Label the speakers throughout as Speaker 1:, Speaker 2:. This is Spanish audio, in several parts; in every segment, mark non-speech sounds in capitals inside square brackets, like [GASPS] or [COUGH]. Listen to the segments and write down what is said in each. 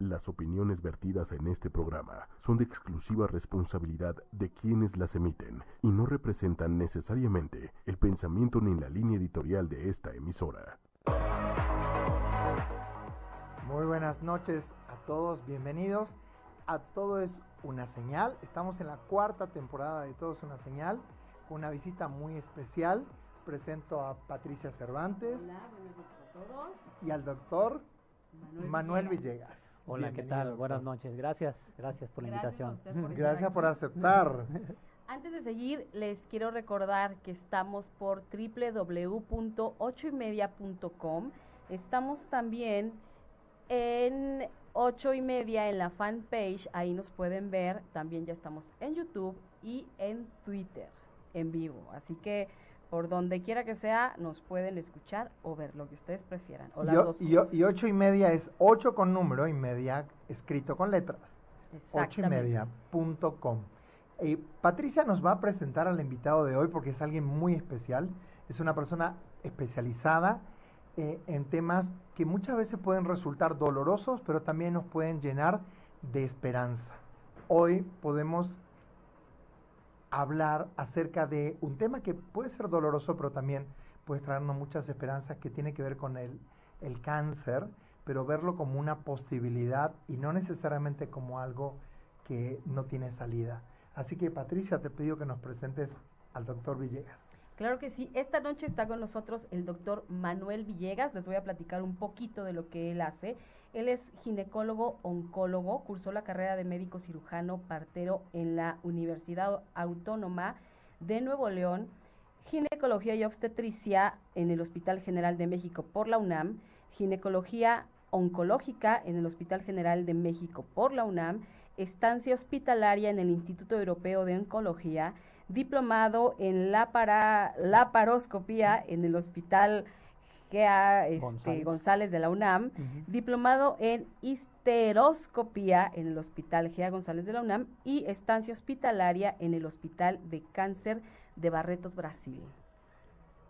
Speaker 1: Las opiniones vertidas en este programa son de exclusiva responsabilidad de quienes las emiten y no representan necesariamente el pensamiento ni la línea editorial de esta emisora.
Speaker 2: Muy buenas noches a todos, bienvenidos a Todo es una señal. Estamos en la cuarta temporada de Todo es una señal con una visita muy especial. Presento a Patricia Cervantes
Speaker 3: Hola, buenas noches a todos.
Speaker 2: y al doctor
Speaker 3: Manuel,
Speaker 2: Manuel
Speaker 3: Villegas.
Speaker 2: Villegas.
Speaker 4: Hola, ¿qué tal?
Speaker 2: doctor.
Speaker 4: Buenas noches. Gracias, gracias por la
Speaker 3: Gracias a
Speaker 4: invitación.
Speaker 3: usted por estar
Speaker 2: Gracias por aceptar. [LAUGHS]
Speaker 3: Antes de seguir, les quiero recordar que estamos por www.ochoymedia.com. Estamos también en ocho y media en la fanpage, ahí nos pueden ver. También ya estamos en YouTube y en Twitter en vivo. Así que por donde quiera que sea, nos pueden escuchar o ver lo que ustedes prefieran. O las
Speaker 2: Y,
Speaker 3: dos
Speaker 2: y o-
Speaker 3: cosas.
Speaker 2: y ocho y media es ocho con número y media escrito con letras. ocho y media punto com. Eh, Patricia nos va a presentar al invitado de hoy porque es alguien muy especial. Es una persona especializada eh, en temas que muchas veces pueden resultar dolorosos, pero también nos pueden llenar de esperanza. Hoy podemos hablar acerca de un tema que puede ser doloroso, pero también puede traernos muchas esperanzas que tiene que ver con el, el cáncer, pero verlo como una posibilidad y no necesariamente como algo que no tiene salida. Así que Patricia, te pido que nos presentes al doctor Villegas.
Speaker 3: Claro que sí. Esta noche está con nosotros el doctor Manuel Villegas. Les voy a platicar un poquito de lo que él hace. Él es ginecólogo oncólogo, cursó la carrera de médico cirujano partero en la Universidad Autónoma de Nuevo León, ginecología y obstetricia en el Hospital General de México por la UNAM, ginecología oncológica en el Hospital General de México por la UNAM, estancia hospitalaria en el Instituto Europeo de Oncología, diplomado en la laparoscopía en el Hospital GA este, González.
Speaker 4: González.
Speaker 3: de la UNAM, diplomado en histeroscopía en el Hospital GA González de la UNAM y estancia hospitalaria en el Hospital de Cáncer de Barretos, Brasil.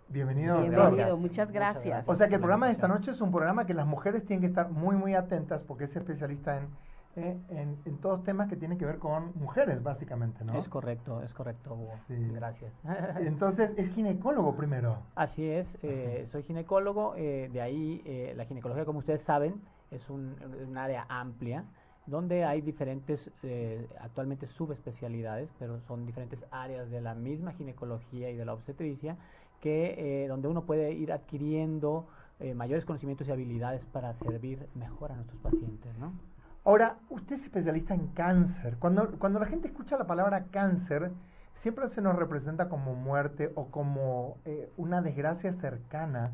Speaker 2: Bienvenido.
Speaker 3: Bienvenido,
Speaker 4: Gracias.
Speaker 3: muchas
Speaker 4: Muchas
Speaker 3: gracias.
Speaker 2: O sea que el programa de esta noche es un programa que las mujeres tienen que estar muy, muy atentas porque es especialista en, eh, en, en todos temas que tienen que ver con mujeres, básicamente, ¿no?
Speaker 4: Es correcto, es correcto, Hugo.
Speaker 2: Sí.
Speaker 4: Gracias. [LAUGHS] [LAUGHS]
Speaker 2: Entonces, es ginecólogo primero.
Speaker 4: Así es, eh, soy ginecólogo, eh, de ahí eh, la ginecología, como ustedes saben, es un, un área amplia donde hay diferentes, eh, actualmente subespecialidades, pero son diferentes áreas de la misma ginecología y de la obstetricia, que eh, donde uno puede ir adquiriendo eh, mayores conocimientos y habilidades para servir mejor a nuestros pacientes, ¿no?
Speaker 2: Ahora, usted es especialista en cáncer. Cuando, cuando la gente escucha la palabra cáncer, siempre se nos representa como muerte o como eh, una desgracia cercana.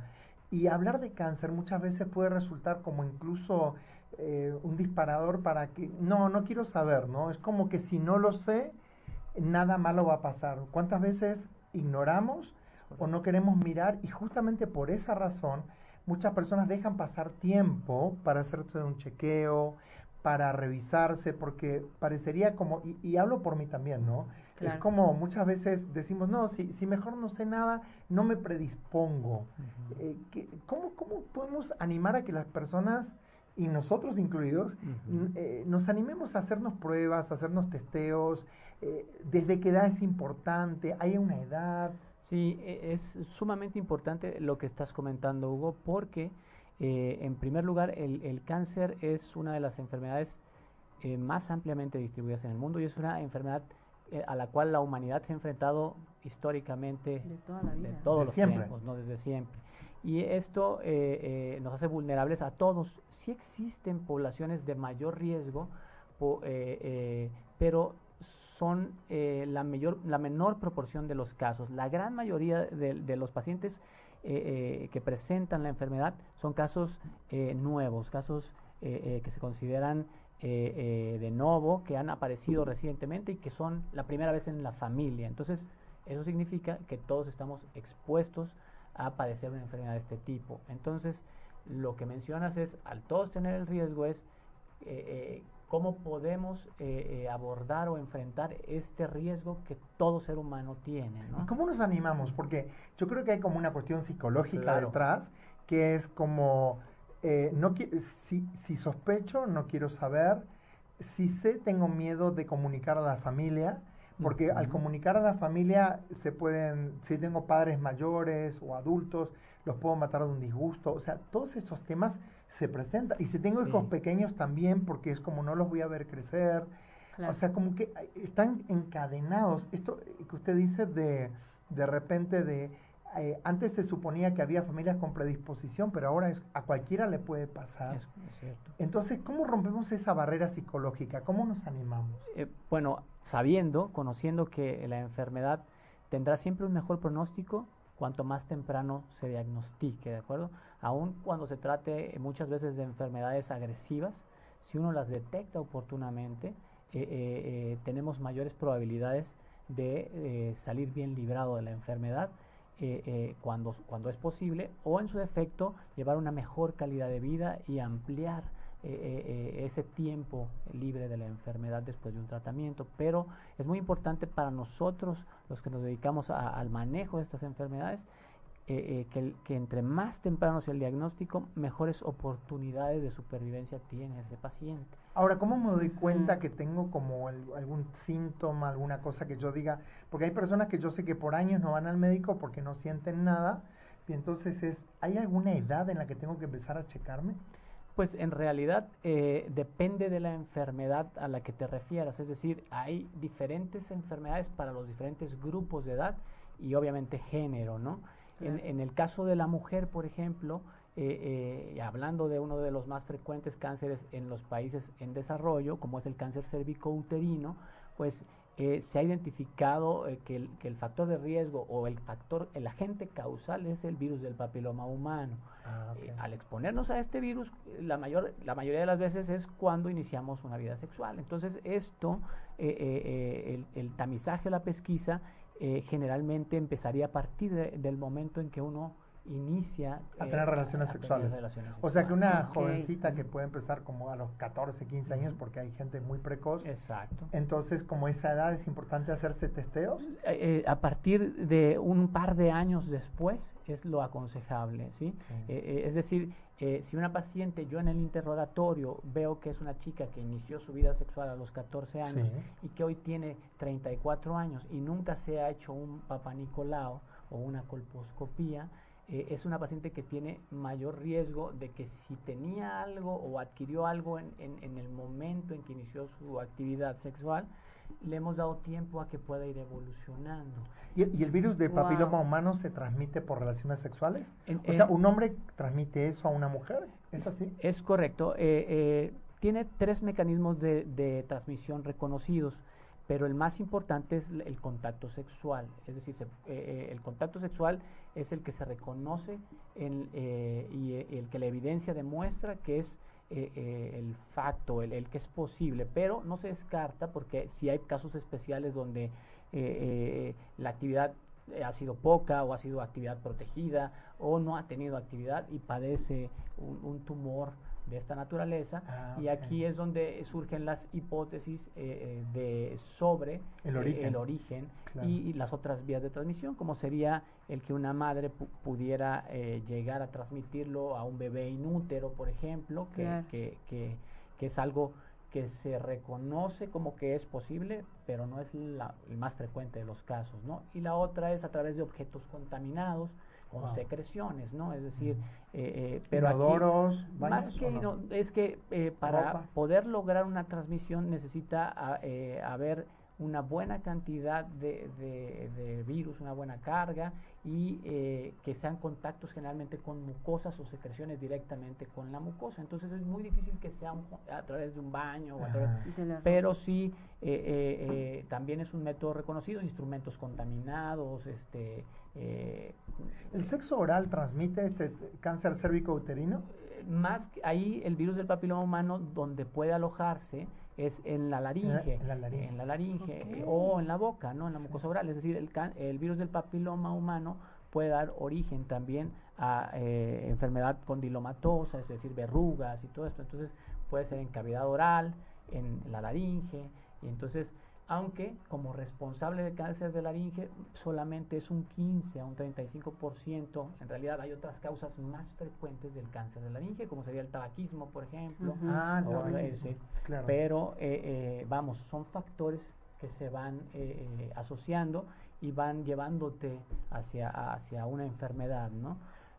Speaker 2: Y hablar de cáncer muchas veces puede resultar como incluso eh, un disparador para que, no, no quiero saber, ¿no? Es como que si no lo sé, nada malo va a pasar. ¿Cuántas veces ignoramos o no queremos mirar? Y justamente por esa razón, muchas personas dejan pasar tiempo para hacerse un chequeo, para revisarse, porque parecería como, y, y hablo por mí también, ¿no? Es como muchas veces decimos, no, si, si mejor no sé nada, no me predispongo. Eh, ¿qué- cómo, ¿Cómo podemos animar a que las personas, y nosotros incluidos, eh, nos animemos a hacernos pruebas, a hacernos testeos? eh, ¿Desde qué edad es importante? ¿Hay una edad?
Speaker 4: Sí, e- es sumamente importante lo que estás comentando, Hugo, porque eh, en primer lugar el, el cáncer es una de las enfermedades eh, más ampliamente distribuidas en el mundo y es una enfermedad eh, a la cual la humanidad se ha enfrentado históricamente
Speaker 3: De toda la vida.
Speaker 4: de todos
Speaker 2: De
Speaker 4: los
Speaker 2: siempre.
Speaker 4: tiempos, no desde siempre. Y esto eh, eh, nos hace vulnerables a todos. Sí existen poblaciones de mayor riesgo, po- eh, eh, pero son eh, la, mayor, la menor proporción de los casos. La gran mayoría de, de los pacientes eh, eh, que presentan la enfermedad son casos eh, nuevos, casos eh, que se consideran de novo, que han aparecido recientemente y que son la primera vez en la familia. Entonces, eso significa que todos estamos expuestos a padecer una enfermedad de este tipo. Entonces, lo que mencionas es, al todos tener el riesgo, es eh, cómo podemos eh, eh, abordar o enfrentar este riesgo que todo ser humano tiene. ¿no?
Speaker 2: ¿Y cómo nos animamos? Porque yo creo que hay como una cuestión psicológica
Speaker 4: Claro.
Speaker 2: detrás, que es como eh, no si, si sospecho, no quiero saber. Si sé, tengo miedo de comunicar a la familia, porque al comunicar a la familia se pueden, si tengo padres mayores o adultos, los puedo matar de un disgusto. O sea, todos esos temas se presentan. Y si tengo hijos pequeños también, porque es como no los voy a ver crecer. O sea, como que están encadenados. Esto que usted dice de, de repente de eh, antes se suponía que había familias con predisposición, pero ahora es, a cualquiera le puede pasar. Entonces, ¿cómo rompemos esa barrera psicológica? ¿Cómo nos animamos?
Speaker 4: Eh, bueno, sabiendo, conociendo que la enfermedad tendrá siempre un mejor pronóstico cuanto más temprano se diagnostique, ¿de acuerdo? Aun cuando se trate muchas veces de enfermedades agresivas, si uno las detecta oportunamente, eh, tenemos mayores probabilidades de salir bien librado de la enfermedad eh, eh, cuando, cuando es posible, o en su defecto, llevar una mejor calidad de vida y ampliar eh, ese tiempo libre de la enfermedad después de un tratamiento. Pero es muy importante para nosotros, los que nos dedicamos al manejo de estas enfermedades, eh, eh, que, entre más temprano sea el diagnóstico, mejores oportunidades de supervivencia tiene ese paciente.
Speaker 2: Ahora, ¿cómo me doy cuenta que tengo como algún síntoma, alguna cosa que yo diga? Porque hay personas que yo sé que por años no van al médico porque no sienten nada, y entonces es, ¿hay alguna edad en la que tengo que empezar a checarme?
Speaker 4: Pues en realidad eh, depende de la enfermedad a la que te refieras, es decir, hay diferentes enfermedades para los diferentes grupos de edad y obviamente género, ¿no? En, el caso de la mujer, por ejemplo, eh, eh, hablando de uno de los más frecuentes cánceres en los países en desarrollo, como es el cáncer cervicouterino, pues eh, se ha identificado que el, que, el, factor de riesgo o el factor, el agente causal es el virus del papiloma humano. Ah, al exponernos a este virus, la, mayor, la mayoría de las veces es cuando iniciamos una vida sexual. Entonces, esto, el, el, tamizaje o la pesquisa eh, generalmente empezaría a partir del momento en que uno inicia
Speaker 2: a tener, eh, relaciones, sexuales. O sea que una jovencita que puede empezar como a los 14, 15 años, porque hay gente muy precoz.
Speaker 4: Exacto.
Speaker 2: Entonces, como esa edad es importante hacerse testeos.
Speaker 4: Eh, a partir de un par de años después es lo aconsejable, ¿sí? es decir, eh, si una paciente, yo en el interrogatorio veo que es una chica que inició su vida sexual a los 14 años y que hoy tiene 34 años y nunca se ha hecho un papanicolao o una colposcopía, eh, es una paciente que tiene mayor riesgo de que si tenía algo o adquirió algo en, en el momento en que inició su actividad sexual, le hemos dado tiempo a que pueda ir evolucionando.
Speaker 2: ¿Y, el virus de papiloma humano se transmite por relaciones sexuales? o sea, ¿un hombre transmite eso a una mujer? ¿Es así?
Speaker 4: Es correcto. Eh, eh, tiene tres mecanismos de, transmisión reconocidos, pero el más importante es el contacto sexual. Es decir, eh, el contacto sexual es el que se reconoce en, y el que la evidencia demuestra que es eh, eh, el facto, el, que es posible, pero no se descarta porque si hay casos especiales donde eh, la actividad ha sido poca o ha sido actividad protegida o no ha tenido actividad y padece un tumor de esta naturaleza ah, y aquí es donde surgen las hipótesis eh, eh, de sobre
Speaker 2: el
Speaker 4: eh,
Speaker 2: origen,
Speaker 4: y, las otras vías de transmisión como sería el que una madre pudiera llegar a transmitirlo a un bebé inútero por ejemplo que, que, que, que, es algo que se reconoce como que es posible pero no es la, el más frecuente de los casos ¿no? y la otra es a través de objetos contaminados con secreciones, ¿no? Es decir,
Speaker 2: eh, eh, pero aquí,
Speaker 4: más que no? es que eh, para poder lograr una transmisión necesita ah, eh, haber una buena cantidad de, de, virus, una buena carga y eh, que sean contactos generalmente con mucosas o secreciones directamente con la mucosa. Entonces es muy difícil que sea a través de un baño, pero sí también es un método reconocido, instrumentos contaminados, este,
Speaker 2: eh, ¿El sexo oral transmite este cáncer cérvico-uterino?
Speaker 4: Eh, más ahí el virus del papiloma humano donde puede alojarse es en la laringe, en la, laringe, eh, o en la boca, no en la mucosa oral. Es decir, el, el virus del papiloma humano puede dar origen también a enfermedad condilomatosa, es decir, verrugas y todo esto. Entonces puede ser en cavidad oral, en la laringe, y entonces aunque como responsable de cáncer de laringe solamente es un 15 a un 35%. En realidad hay otras causas más frecuentes del cáncer de laringe, como sería el tabaquismo, por ejemplo.
Speaker 2: Ah,
Speaker 4: sí.
Speaker 2: claro.
Speaker 4: Pero eh, eh, vamos, son factores que se van eh, eh, asociando y van llevándote hacia, hacia una enfermedad, ¿no?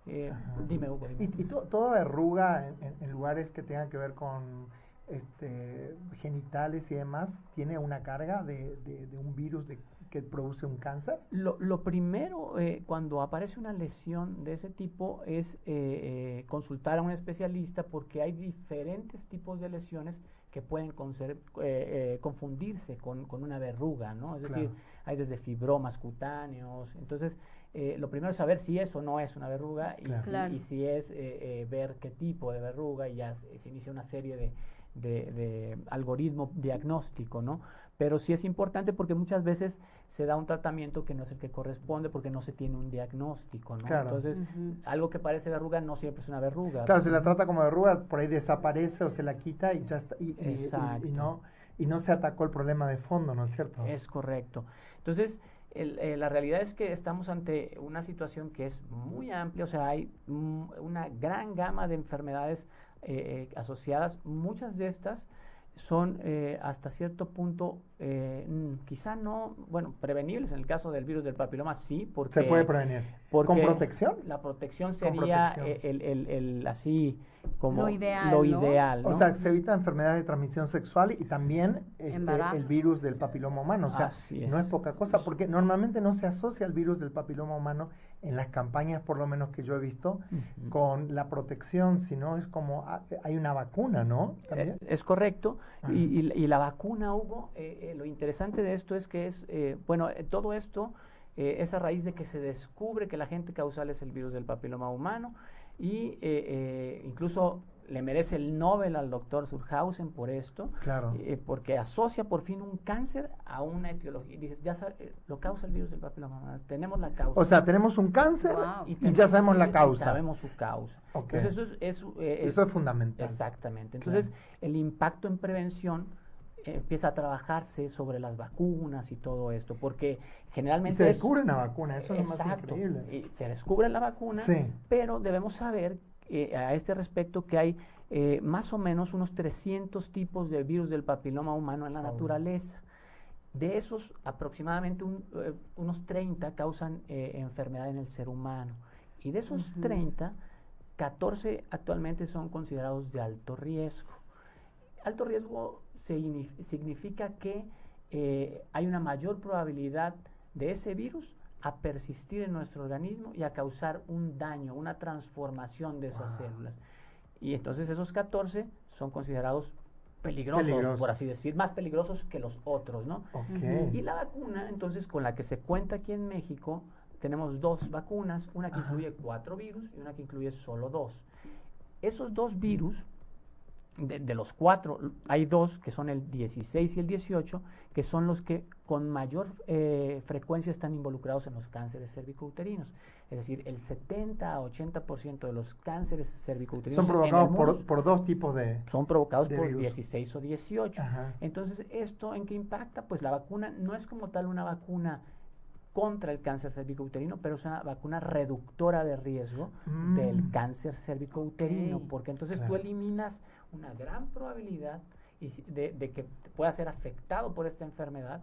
Speaker 4: Eh, dime, Hugo. dime.
Speaker 2: Y, y to- toda verruga en, en- en lugares que tengan que ver con este, genitales y demás, ¿tiene una carga de, de- de un virus de, que produce un cáncer?
Speaker 4: Lo, lo primero, eh, cuando aparece una lesión de ese tipo, es eh, eh, consultar a un especialista porque hay diferentes tipos de lesiones que pueden conser- eh, eh, confundirse con, con una verruga, ¿no? Es decir, hay desde fibromas cutáneos. Entonces, eh, lo primero es saber si es o no es una verruga y,
Speaker 2: Claro.
Speaker 4: si,
Speaker 3: Claro.
Speaker 4: y si es eh, eh, ver qué tipo de verruga y ya se, se inicia una serie de, de, de algoritmo diagnóstico, ¿no? Pero sí es importante porque muchas veces se da un tratamiento que no es el que corresponde porque no se tiene un diagnóstico, ¿no?
Speaker 2: Claro.
Speaker 4: Entonces, algo que parece verruga no siempre es una verruga.
Speaker 2: Claro, se la trata como verruga, por ahí desaparece o se la quita y ya está. Y, y- y-
Speaker 4: Exacto.
Speaker 2: y no, y no se atacó el problema de fondo, ¿no es cierto?
Speaker 4: Es correcto. Entonces, el- eh, la realidad es que estamos ante una situación que es muy amplia, o sea, hay mm, una gran gama de enfermedades eh, eh, asociadas. Muchas de estas son eh, hasta cierto punto, eh, mm, quizá no, bueno, prevenibles. En el caso del virus del papiloma, sí, porque...
Speaker 2: se puede prevenir. ¿Con protección?
Speaker 4: La protección sería
Speaker 2: protección.
Speaker 4: eh, El, el, el- así como
Speaker 3: Lo ideal,
Speaker 4: lo
Speaker 3: ¿no?
Speaker 4: ideal,
Speaker 2: O sea, se evita enfermedades de transmisión sexual y también este, el virus del papiloma humano. O sea,
Speaker 4: Así
Speaker 2: no es
Speaker 4: es.
Speaker 2: poca cosa, porque normalmente no se asocia el virus del papiloma humano en las campañas, por lo menos que yo he visto, con la protección, sino es como ah, hay una vacuna, ¿no?
Speaker 4: Eh, es correcto.
Speaker 2: Ajá.
Speaker 4: Y, y- y la vacuna, Hugo, eh, eh, lo interesante de esto es que es, eh, bueno, eh, todo esto es a raíz de que se descubre que el agente causal es el virus del papiloma humano y eh, eh, incluso le merece el Nobel al doctor Surhausen por esto,
Speaker 2: Claro.
Speaker 4: eh, porque asocia por fin un cáncer a una etiología. Y dices, ya sabe, eh, lo causa el virus del papiloma tenemos la causa.
Speaker 2: O sea, tenemos un cáncer
Speaker 3: Wow.
Speaker 2: y, ya sabemos la causa.
Speaker 4: Sabemos su causa. Entonces, eso es, es, eh, es-
Speaker 2: Eso es fundamental.
Speaker 4: Exactamente.
Speaker 2: Claro.
Speaker 4: Entonces, el impacto en prevención empieza a trabajarse sobre las vacunas y todo esto, porque
Speaker 2: Y
Speaker 4: generalmente...
Speaker 2: se
Speaker 4: es-
Speaker 2: descubre una vacuna, eso es lo más increíble.
Speaker 4: Y se descubre la vacuna,
Speaker 2: Sí.
Speaker 4: pero debemos saber eh, a este respecto que hay eh, más o menos unos 300 tipos de virus del papiloma humano en la
Speaker 2: Oh.
Speaker 4: naturaleza. De esos, aproximadamente un- eh, unos 30 causan eh, enfermedad en el ser humano. Y de esos
Speaker 3: Ujú.
Speaker 4: 30, 14 actualmente son considerados de alto riesgo. Alto riesgo signi- significa que eh, hay una mayor probabilidad de ese virus a persistir en nuestro organismo y a causar un daño, una transformación de esas
Speaker 2: Wow.
Speaker 4: células. Y entonces esos 14 son considerados peligrosos,
Speaker 2: Peligrosos.
Speaker 4: por así decir, más peligrosos que los otros, ¿no? Y la vacuna, entonces, con la que se cuenta aquí en México, tenemos dos vacunas, una que
Speaker 2: Ajá.
Speaker 4: incluye cuatro virus y una que incluye solo dos. Esos dos virus, de, de los cuatro, hay dos que son el 16 y el 18, que son los que con mayor eh, frecuencia están involucrados en los cánceres cervicouterinos. Es decir, el 70 a 80% de los cánceres cervicouterinos
Speaker 2: Son provocados por, dos tipos de...
Speaker 4: son provocados
Speaker 2: de
Speaker 4: por
Speaker 2: virus.
Speaker 4: 16 o 18.
Speaker 2: Ajá.
Speaker 4: Entonces, ¿esto en qué impacta? Pues la vacuna no es como tal una vacuna contra el cáncer cervicouterino, pero es una vacuna reductora de riesgo
Speaker 2: Mm.
Speaker 4: del cáncer cervicouterino,
Speaker 3: Ok.
Speaker 4: porque entonces tú eliminas una gran probabilidad de, de que pueda ser afectado por esta enfermedad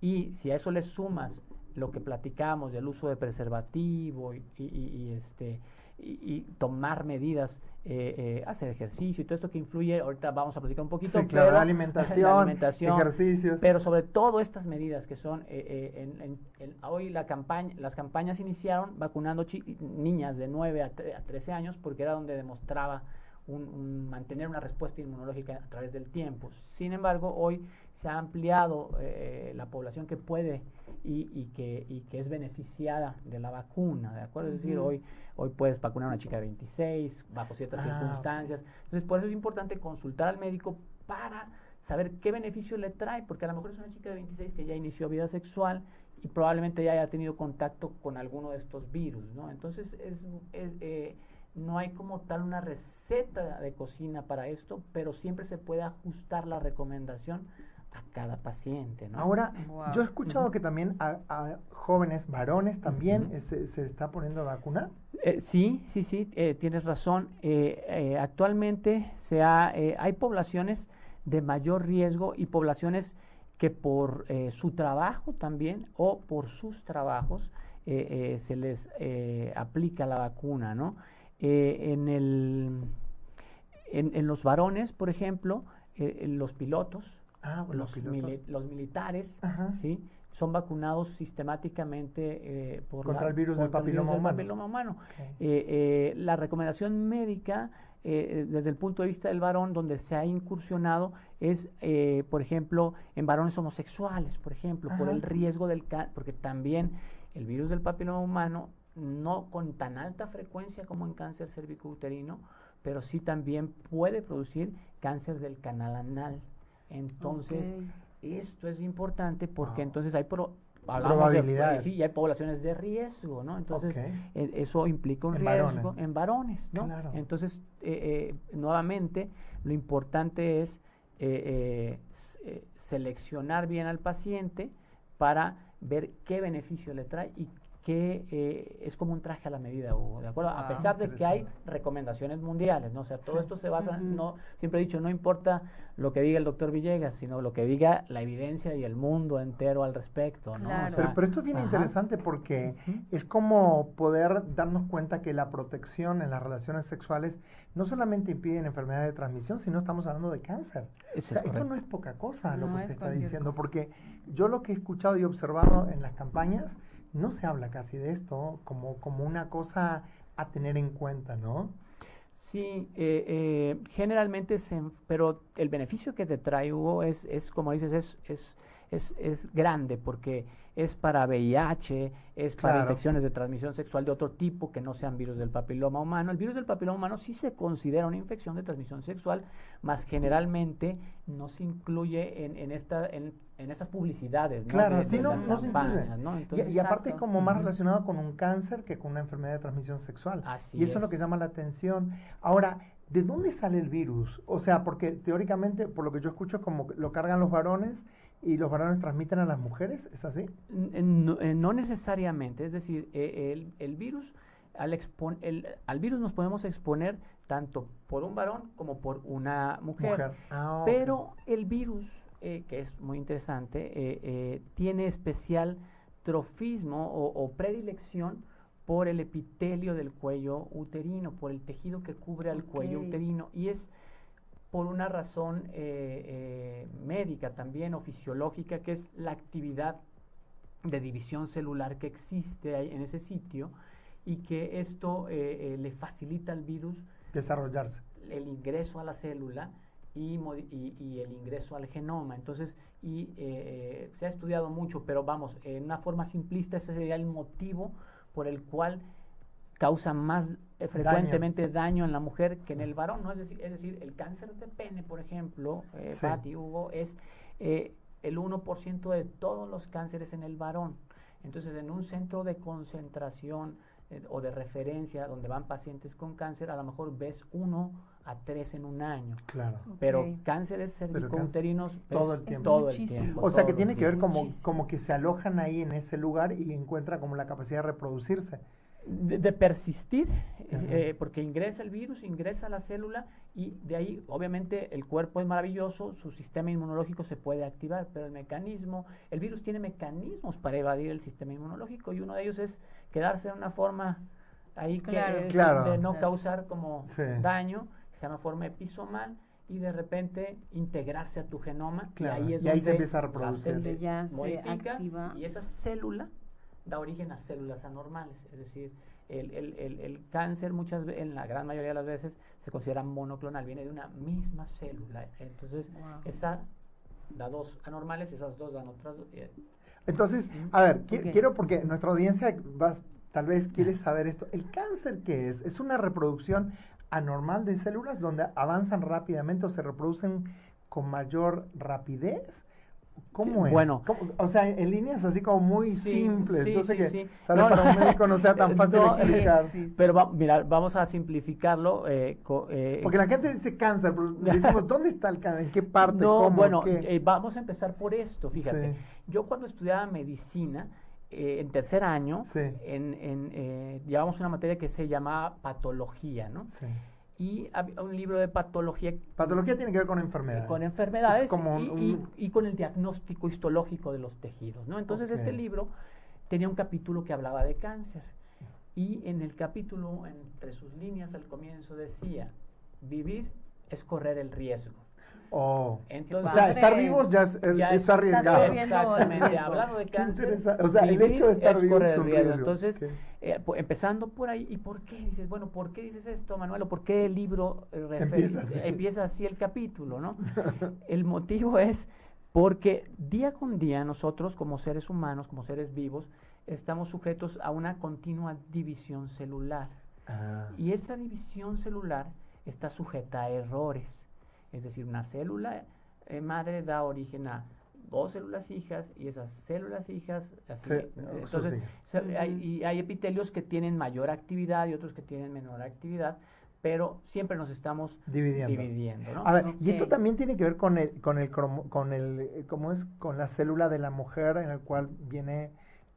Speaker 4: y si a eso le sumas lo que platicamos del uso de preservativo y, y- y- y, este y, y tomar medidas, eh, eh, hacer ejercicio y todo esto que influye, ahorita vamos a platicar un poquito,
Speaker 2: Sí, claro,
Speaker 4: pero-
Speaker 2: la alimentación, [LAUGHS]
Speaker 4: la alimentación,
Speaker 2: ejercicios.
Speaker 4: pero sobre todo estas medidas que son, eh, eh, en- en- en- hoy la campaña, las campañas iniciaron vacunando niñas de 9 a, tre- a 13 años porque era donde demostraba un- un- mantener una respuesta inmunológica a través del tiempo. Sin embargo, hoy se ha ampliado eh, la población que puede y, y que, y que es beneficiada de la vacuna, ¿de acuerdo? Es decir, hoy, hoy puedes vacunar a una chica de 26 bajo ciertas
Speaker 2: Ah,
Speaker 4: circunstancias. Entonces, por eso es importante consultar al médico para saber qué beneficio le trae, porque a lo mejor es una chica de 26 que ya inició vida sexual y probablemente ya haya tenido contacto con alguno de estos virus, ¿no? Entonces, es, es, eh, no hay como tal una receta de cocina para esto, pero siempre se puede ajustar la recomendación a cada paciente. ¿no?
Speaker 2: Ahora,
Speaker 3: Wow.
Speaker 2: yo he escuchado que también a, a jóvenes varones también eh, se, se está poniendo vacuna.
Speaker 4: Eh, sí, sí, sí, eh, tienes razón. Eh, eh, actualmente se ha, eh, hay poblaciones de mayor riesgo y poblaciones que por eh, su trabajo también o por sus trabajos eh, eh, se les eh, aplica la vacuna, ¿no? Eh, en, el, en, en los varones, por ejemplo, eh, en los pilotos,
Speaker 2: Ah, bueno,
Speaker 4: los,
Speaker 2: pilotos.
Speaker 4: mili- los militares,
Speaker 2: Ajá.
Speaker 4: ¿sí? son vacunados sistemáticamente eh, por
Speaker 2: Contra
Speaker 4: la-
Speaker 2: el virus del
Speaker 4: contra
Speaker 2: papiloma humano.
Speaker 4: papiloma humano. Eh, eh, la recomendación médica eh, desde el punto de vista del varón donde se ha incursionado es, eh, por ejemplo, en varones homosexuales, por ejemplo, por el riesgo del cáncer, porque también el virus del papiloma humano, no con tan alta frecuencia como en cáncer cervicouterino, pero sí también puede producir cáncer del canal anal. Entonces, esto es importante porque
Speaker 2: Wow.
Speaker 4: entonces hay pro- hablamos de-
Speaker 2: Probabilidades.
Speaker 4: sí, y hay poblaciones de riesgo, ¿no? Entonces, eh, eso implica un
Speaker 2: En
Speaker 4: riesgo
Speaker 2: varones.
Speaker 4: en varones, ¿no?
Speaker 2: Claro.
Speaker 4: Entonces, eh, eh, nuevamente, lo importante es eh, seleccionar bien al paciente para ver qué beneficio le trae y qué eh, es como un traje a la medida, Hugo, ¿de acuerdo? a
Speaker 3: Wow.
Speaker 4: pesar de que hay recomendaciones mundiales, ¿no? O sea, todo
Speaker 2: Sí.
Speaker 4: esto se basa, no, siempre he dicho, no importa lo que diga el doctor Villegas, sino lo que diga la evidencia y el mundo entero al respecto, ¿no?
Speaker 3: Claro.
Speaker 2: Pero,
Speaker 4: sea,
Speaker 2: pero esto es bien
Speaker 4: ajá.
Speaker 2: interesante porque es como poder darnos cuenta que la protección en las relaciones sexuales no solamente impiden enfermedades de transmisión, sino estamos hablando de cáncer. O sea,
Speaker 4: es
Speaker 2: esto no es poca cosa lo
Speaker 3: No
Speaker 2: que
Speaker 3: es
Speaker 2: usted está diciendo,
Speaker 3: cosa.
Speaker 2: porque yo lo que he escuchado y observado en las campañas, no se habla casi de esto como, como una cosa a tener en cuenta, ¿no?
Speaker 4: Sí, eh, eh, generalmente, se, pero el beneficio que te trae Hugo es, es como dices, es, es, es, es grande porque es para VIH, es para
Speaker 2: Claro.
Speaker 4: infecciones de transmisión sexual de otro tipo que no sean virus del papiloma humano. El virus del papiloma humano sí se considera una infección de transmisión sexual, más generalmente no se incluye en, en, esta, en, en estas publicidades, ¿no?
Speaker 2: Claro,
Speaker 4: de-
Speaker 2: sí,
Speaker 4: de
Speaker 2: no,
Speaker 4: las
Speaker 2: no
Speaker 4: campañas, ¿no?
Speaker 2: Y-
Speaker 4: Entonces,
Speaker 2: y, aparte es
Speaker 3: Exacto.
Speaker 2: como más relacionado con un cáncer que con una enfermedad de transmisión sexual.
Speaker 4: Así
Speaker 2: y eso es. lo que llama la atención. Ahora, ¿de dónde sale el virus? O sea, porque teóricamente, por lo que yo escucho, es como lo cargan los varones y los varones transmiten a las mujeres, ¿es así?
Speaker 4: N- No, eh, no necesariamente, es decir, eh, el, el virus, al, expon- el- al virus nos podemos exponer tanto por un varón como por una mujer.
Speaker 2: Ah.
Speaker 4: Pero el virus, eh, que es muy interesante, eh, eh, tiene especial trofismo o, o predilección por el epitelio del cuello uterino, por el tejido que cubre al cuello uterino. Y es por una razón eh, eh, médica también o fisiológica, que es la actividad de división celular que existe ahí en ese sitio y que esto eh, eh, le facilita al virus
Speaker 2: Desarrollarse.
Speaker 4: el ingreso a la célula y, y- y el ingreso al genoma. Entonces, y eh, se ha estudiado mucho, pero vamos, en una forma simplista, ese sería el motivo por el cual causa más eh, frecuentemente daño. en la mujer que en el varón, ¿no? Es decir, es decir el cáncer de pene, por ejemplo, eh,
Speaker 2: Sí.
Speaker 4: Pati, Hugo, es eh, el 1% de todos los cánceres en el varón. Entonces, en un centro de concentración eh, o de referencia donde van pacientes con cáncer, a lo mejor ves uno a tres en un año.
Speaker 2: Claro.
Speaker 4: Pero cánceres
Speaker 2: cáncer
Speaker 4: cervicouterinos
Speaker 2: todo el tiempo.
Speaker 4: todo el tiempo,
Speaker 2: O sea que tiene que ver como, como que se alojan ahí en ese lugar y encuentran como la capacidad de reproducirse.
Speaker 4: De, de persistir,
Speaker 2: Ajá.
Speaker 4: eh, porque ingresa el virus, ingresa a la célula y de ahí obviamente el cuerpo es maravilloso, su sistema inmunológico se puede activar, pero el mecanismo, el virus tiene mecanismos para evadir el sistema inmunológico y uno de ellos es quedarse de una forma ahí que
Speaker 3: Claro.
Speaker 4: es
Speaker 2: Claro.
Speaker 4: de no
Speaker 3: Claro.
Speaker 4: causar como
Speaker 2: Sí.
Speaker 4: daño, que se llama forma episomal y de repente integrarse a tu genoma
Speaker 2: Claro,
Speaker 4: y ahí es
Speaker 2: y ahí se
Speaker 4: donde
Speaker 2: empieza a
Speaker 4: la
Speaker 2: reproducir.
Speaker 4: célula
Speaker 3: Donde ya se
Speaker 4: modifica
Speaker 3: activa.
Speaker 4: y esa célula da origen a células anormales, es decir, el, el, el, el cáncer muchas veces, en la gran mayoría de las veces, se considera monoclonal, viene de una misma célula. Entonces,
Speaker 3: Wow.
Speaker 4: esa da dos anormales, esas dos dan otras. dos, eh,
Speaker 2: Entonces, a ver, qui- quiero porque nuestra audiencia vas, tal vez quiere saber esto. ¿El cáncer qué es? ¿Es una reproducción anormal de células donde avanzan rápidamente o se reproducen con mayor rapidez? ¿Cómo es?
Speaker 4: bueno.
Speaker 2: ¿Cómo? O sea, en líneas así como muy
Speaker 4: Sí,
Speaker 2: simples.
Speaker 4: sí,
Speaker 2: Yo sé
Speaker 4: sí,
Speaker 2: que tal vez
Speaker 4: No,
Speaker 2: para
Speaker 4: no.
Speaker 2: un médico no sea tan [LAUGHS] fácil
Speaker 4: No,
Speaker 2: de explicar. [LAUGHS]
Speaker 3: Sí, sí.
Speaker 4: Pero va- mira, vamos a simplificarlo. eh, co- eh,
Speaker 2: Porque la gente dice cáncer, pero decimos, ¿dónde está el cáncer? ¿En qué parte?
Speaker 4: No,
Speaker 2: ¿Cómo?
Speaker 4: bueno, eh, vamos a empezar por esto, fíjate. Yo cuando estudiaba medicina, eh, en tercer año, en, en, eh, llevamos una materia que se llamaba patología, ¿no?
Speaker 2: Sí.
Speaker 4: Y un libro de patología
Speaker 2: Patología tiene que ver con enfermedades.
Speaker 4: con enfermedades
Speaker 2: como
Speaker 4: y,
Speaker 2: un-
Speaker 4: y- con el diagnóstico histológico de los tejidos, ¿no? Entonces este libro tenía un capítulo que hablaba de cáncer y en el capítulo, entre sus líneas al comienzo decía, vivir es correr el riesgo.
Speaker 2: Oh.
Speaker 4: Entonces,
Speaker 2: O sea, estar vivos ya es, es-
Speaker 4: Ya
Speaker 2: es
Speaker 4: es-
Speaker 2: arriesgado.
Speaker 4: Exactamente, hablando de cáncer.
Speaker 2: O sea, el hecho de estar
Speaker 4: es
Speaker 2: vivo
Speaker 4: correr
Speaker 2: es
Speaker 4: el
Speaker 2: un
Speaker 4: riesgo.
Speaker 2: riesgo.
Speaker 4: Entonces, eh, empezando por ahí, ¿y por qué? Dices, bueno, ¿por qué dices esto, Manuel? ¿O por qué el libro eh, refer-
Speaker 2: Empieza así.
Speaker 4: empieza así el capítulo, no? [LAUGHS] el motivo es porque día con día nosotros, como seres humanos, como seres vivos, estamos sujetos a una continua división celular.
Speaker 2: Ah.
Speaker 4: Y esa división celular está sujeta a errores. Es decir, una célula eh, madre da origen a dos células hijas y esas células hijas así.
Speaker 2: Sí,
Speaker 4: eh, entonces,
Speaker 2: sí.
Speaker 4: hay, y hay epitelios que tienen mayor actividad y otros que tienen menor actividad, pero siempre nos estamos
Speaker 2: Dividiendo.
Speaker 4: dividiendo, ¿no?
Speaker 2: A ver, y esto también tiene que ver con el, con el, cromo- con el, eh, ¿cómo es? Con la célula de la mujer en el cual viene,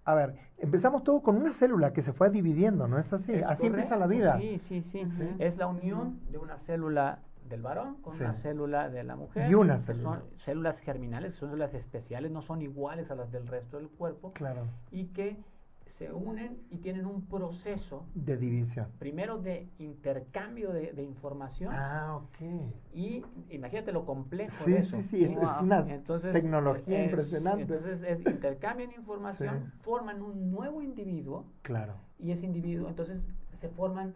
Speaker 2: a ver, empezamos todo con una célula que se fue dividiendo, ¿no es así?
Speaker 4: Es
Speaker 2: así empieza la vida.
Speaker 4: Sí, sí, sí.
Speaker 2: Sí.
Speaker 4: Es la unión de una célula del varón con
Speaker 2: Sí.
Speaker 4: una célula de la mujer.
Speaker 2: Y una célula.
Speaker 4: Son células germinales, que son células especiales, no son iguales a las del resto del cuerpo
Speaker 2: Claro,
Speaker 4: y que se unen y tienen un proceso
Speaker 2: de división.
Speaker 4: primero de intercambio de, de información
Speaker 2: Ah, ok.
Speaker 4: y imagínate lo complejo
Speaker 2: Sí,
Speaker 4: de eso.
Speaker 2: sí, sí, es, una
Speaker 4: Entonces,
Speaker 2: tecnología
Speaker 4: es-
Speaker 2: impresionante.
Speaker 4: Entonces es, intercambian información,
Speaker 2: Sí.
Speaker 4: forman un nuevo individuo
Speaker 2: claro.
Speaker 4: y ese individuo, entonces se forman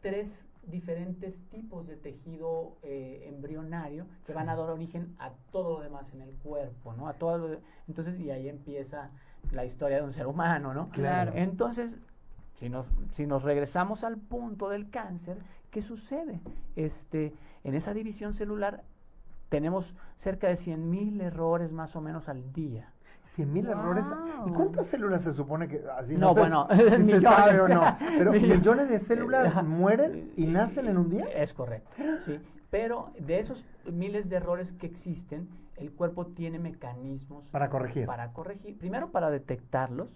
Speaker 4: tres diferentes tipos de tejido eh, embrionario que
Speaker 2: Sí.
Speaker 4: van a dar origen a todo lo demás en el cuerpo, ¿no? A todo lo de- entonces y ahí empieza la historia de un ser humano, ¿no?
Speaker 3: Claro.
Speaker 4: Entonces, si nos, si nos regresamos al punto del cáncer, ¿qué sucede? Este, en esa división celular tenemos cerca de 100.000 errores más o menos al día.
Speaker 2: 100 mil errores. ¿Y cuántas células se supone que así
Speaker 4: No,
Speaker 2: sé
Speaker 4: bueno,
Speaker 2: si [LAUGHS] se
Speaker 4: millones.
Speaker 2: sabe o no? Pero [LAUGHS]
Speaker 4: Millones.
Speaker 2: millones de células
Speaker 4: Ajá.
Speaker 2: mueren y nacen en un día.
Speaker 4: Es correcto, sí. Pero de esos miles de errores que existen, el cuerpo tiene mecanismos
Speaker 2: Para corregir.
Speaker 4: para corregir. Primero para detectarlos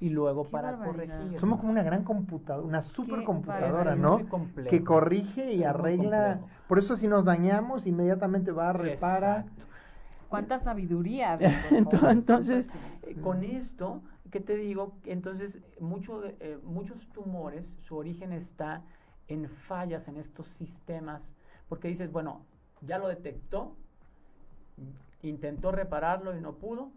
Speaker 4: y luego
Speaker 3: Qué
Speaker 4: para
Speaker 3: barbaridad.
Speaker 4: corregir.
Speaker 2: Somos como una gran computadora, una supercomputadora, ¿no?
Speaker 4: muy complejo.
Speaker 2: Que corrige y arregla. Por eso si nos dañamos, inmediatamente va, repara.
Speaker 4: Exacto.
Speaker 3: Cuánta sabiduría. [LAUGHS]
Speaker 4: Entonces, eh, con esto, ¿qué te digo? Entonces, mucho de- eh, muchos tumores, su origen está en fallas en estos sistemas, porque dices, bueno, ya lo detectó, intentó repararlo y no pudo,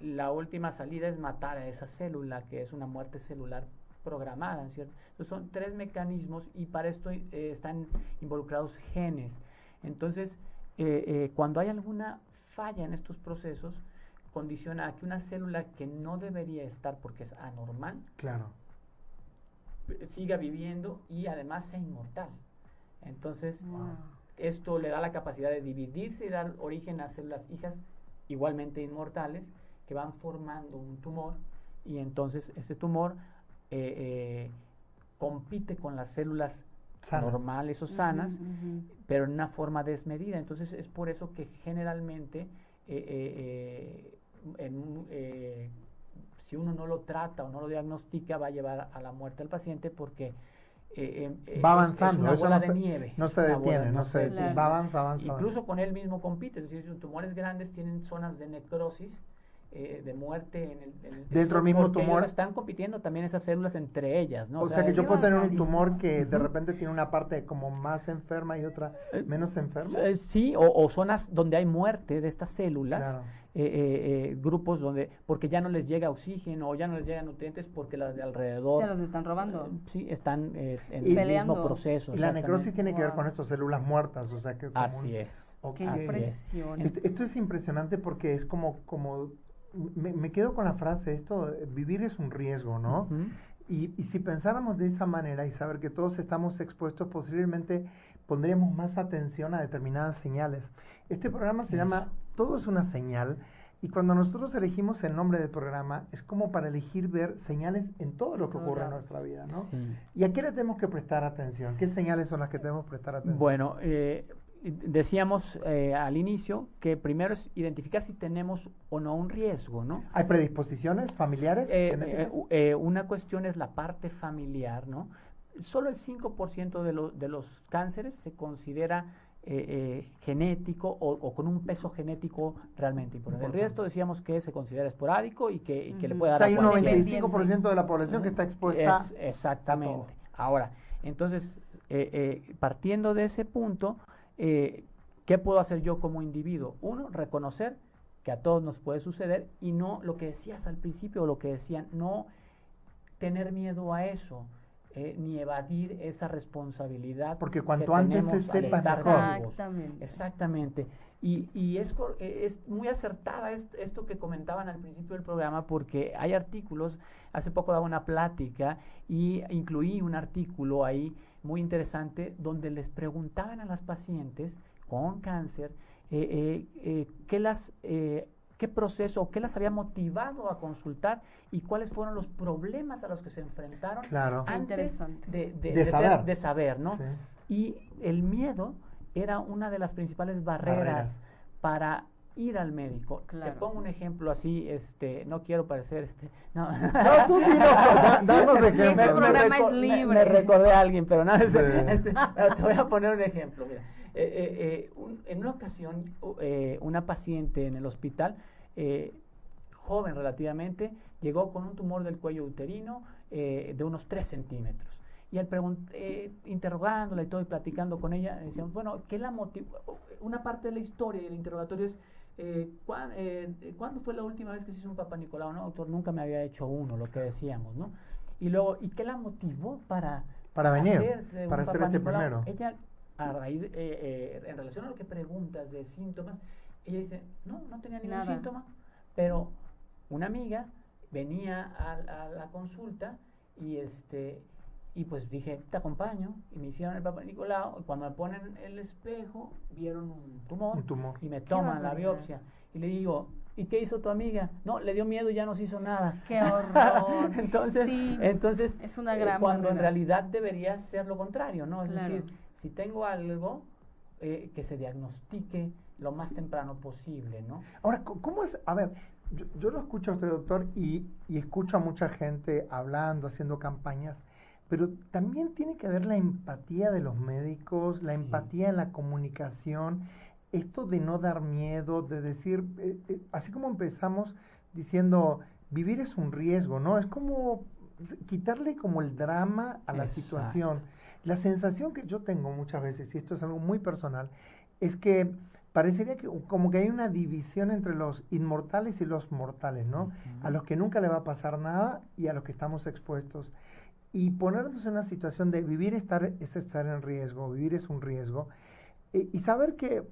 Speaker 4: la última salida es matar a esa célula, que es una muerte celular programada, ¿cierto? Entonces son tres mecanismos y para esto eh, están involucrados genes. Entonces, eh, eh, cuando hay alguna falla en estos procesos, condiciona a que una célula que no debería estar porque es anormal,
Speaker 2: Claro.
Speaker 4: eh, siga viviendo y además sea inmortal. Entonces,
Speaker 3: Wow.
Speaker 4: esto le da la capacidad de dividirse y dar origen a células hijas igualmente inmortales que van formando un tumor y entonces ese tumor eh, eh, compite con las células
Speaker 2: Sanas.
Speaker 4: normales o sanas, pero en una forma desmedida. Entonces es por eso que generalmente eh, eh, eh, en un- eh, si uno no lo trata o no lo diagnostica va a llevar a la muerte al paciente porque eh, eh, eh,
Speaker 2: Va avanzando,
Speaker 4: es una
Speaker 2: eso
Speaker 4: bola
Speaker 2: no
Speaker 4: de
Speaker 2: se-
Speaker 4: nieve.
Speaker 2: No se
Speaker 4: una bola-
Speaker 2: detiene, no se detiene.
Speaker 3: Claro.
Speaker 2: Va avanza, avanza. avanza.
Speaker 4: Incluso con él mismo compite, es decir, sus tumores grandes tienen zonas de necrosis, eh, de muerte en el, en el
Speaker 2: Dentro del mismo
Speaker 4: porque ellos
Speaker 2: tumor.
Speaker 4: están compitiendo también esas células entre ellas, ¿no?
Speaker 2: O sea que yo puedo tener un tumor que de repente tiene una parte como más enferma y otra
Speaker 4: Eh,
Speaker 2: menos enferma.
Speaker 4: Eh, sí, o, o zonas donde hay muerte de estas células,
Speaker 2: Claro.
Speaker 4: eh, eh, eh, grupos donde, porque ya no les llega oxígeno o ya no les llegan nutrientes porque las de alrededor
Speaker 3: Se los están robando.
Speaker 4: eh, sí, están eh, en
Speaker 2: Y-
Speaker 4: el
Speaker 3: Peleando.
Speaker 4: mismo proceso.
Speaker 2: Y la necrosis tiene que ver con estas células muertas, o sea que como
Speaker 4: Así
Speaker 2: un-
Speaker 4: es.
Speaker 2: Ok.
Speaker 3: Qué
Speaker 4: Así es.
Speaker 3: impresión.
Speaker 2: Esto, esto es impresionante porque es como, como me, me quedo con la frase, esto, eh, vivir es un riesgo, ¿no? Y, y si pensáramos de esa manera y saber que todos estamos expuestos, posiblemente pondríamos más atención a determinadas señales. Este programa se llama Todo es una señal y cuando nosotros elegimos el nombre del programa es como para elegir ver señales en todo lo que ocurre en nuestra vida, ¿no? ¿Y a qué le tenemos que prestar atención? ¿Qué señales son las que tenemos que prestar atención?
Speaker 4: Bueno, eh, decíamos eh, al inicio que primero es identificar si tenemos o no un riesgo, ¿no?
Speaker 2: ¿Hay predisposiciones familiares?
Speaker 4: Eh, eh, una cuestión es la parte familiar, ¿no? Solo el 5% de, lo, de los cánceres se considera genético o, con un peso genético realmente importante. El resto decíamos que se considera esporádico y que, que le puede dar...
Speaker 2: O sea, hay un 95% de la población que está expuesta.
Speaker 4: Es, exactamente. Ahora, entonces, partiendo de ese punto, eh, ¿qué puedo hacer yo como individuo? Uno, reconocer que a todos nos puede suceder y no lo que decías al principio o lo que decían, no tener miedo a eso. Eh, ni evadir esa responsabilidad.
Speaker 2: Porque cuanto antes se sepa
Speaker 4: Exactamente. Exactamente. Y, y es, es, muy acertada esto que comentaban al principio del programa porque hay artículos, hace poco daba una plática y incluí un artículo ahí muy interesante donde les preguntaban a las pacientes con cáncer eh, eh, eh qué las eh, qué proceso o qué las había motivado a consultar y cuáles fueron los problemas a los que se enfrentaron antes de, de, saber. de, saber. ¿no? Y el miedo era una de las principales barreras. para ir al médico. Te pongo un ejemplo así, este, no quiero parecer este, no.
Speaker 2: No, [LAUGHS] tú dilo, danos ejemplos.
Speaker 4: Me, me, recordé a alguien, pero nada, este, [LAUGHS] te voy a poner un ejemplo, mira. Eh, eh, eh en una ocasión, eh, una paciente en el hospital, joven relativamente, llegó con un tumor del cuello uterino de unos 3 centímetros. Y al eh, interrogándola y todo y platicando con ella, decíamos, bueno, ¿qué la motivó? Una parte de la historia y el interrogatorio es, eh, eh, ¿cuándo fue la última vez que se hizo un Papa Nicolau? No, doctor, nunca me había hecho uno, lo que decíamos, ¿no? Y luego, ¿y qué la motivó para,
Speaker 2: para venir, para hacer este primero?
Speaker 4: Ella, a raíz, eh, eh, en relación a lo que preguntas de síntomas, ella dice, no, no tenía ningún síntoma, pero una amiga venía a, a la consulta y este y pues dije, te acompaño. Y me hicieron el Papa Nicolau. Y cuando me ponen el espejo, vieron un tumor. Y me toman la biopsia. Y le digo, ¿y qué hizo tu amiga? No, le dio miedo y ya no se hizo nada. [LAUGHS]
Speaker 3: ¡Qué horror! [LAUGHS]
Speaker 4: entonces, entonces es una gran eh, cuando en realidad debería ser lo contrario, ¿no? Es decir, si tengo algo, eh, que se diagnostique lo más temprano posible, ¿no?
Speaker 2: Ahora, ¿cómo es? A ver, yo, yo lo escucho a usted, doctor, y, y escucho a mucha gente hablando, haciendo campañas pero también tiene que haber la empatía de los médicos, la empatía en la comunicación, esto de no dar miedo, de decir, eh, eh, así como empezamos diciendo, vivir es un riesgo, ¿no? Es como quitarle como el drama a la situación. La sensación que yo tengo muchas veces, y esto es algo muy personal, es que parecería que como que hay una división entre los inmortales y los mortales, ¿no? A los que nunca le va a pasar nada y a los que estamos expuestos. Y ponernos en una situación de vivir estar, es estar en riesgo, vivir es un riesgo. Eh, y saber que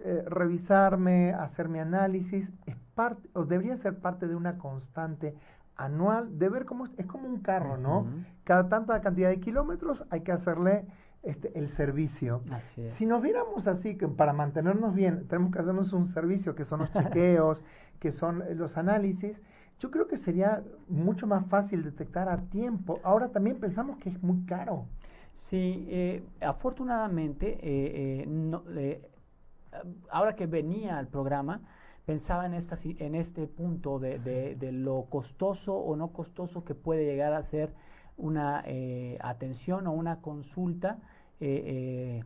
Speaker 2: eh, revisarme, hacer mi análisis, es parte, o debería ser parte de una constante anual de ver cómo es como un carro, ¿no? Cada tanta cantidad de kilómetros hay que hacerle este, el servicio. Si nos viéramos así, que para mantenernos bien tenemos que hacernos un servicio, que son los [LAUGHS] chequeos, que son los análisis, yo creo que sería mucho más fácil detectar a tiempo. Ahora también pensamos que es muy caro.
Speaker 4: Sí, eh, afortunadamente, eh, eh, no, ahora que venía al programa, pensaba en, esta, en este punto de, de, lo costoso o no costoso que puede llegar a ser una atención o una consulta en,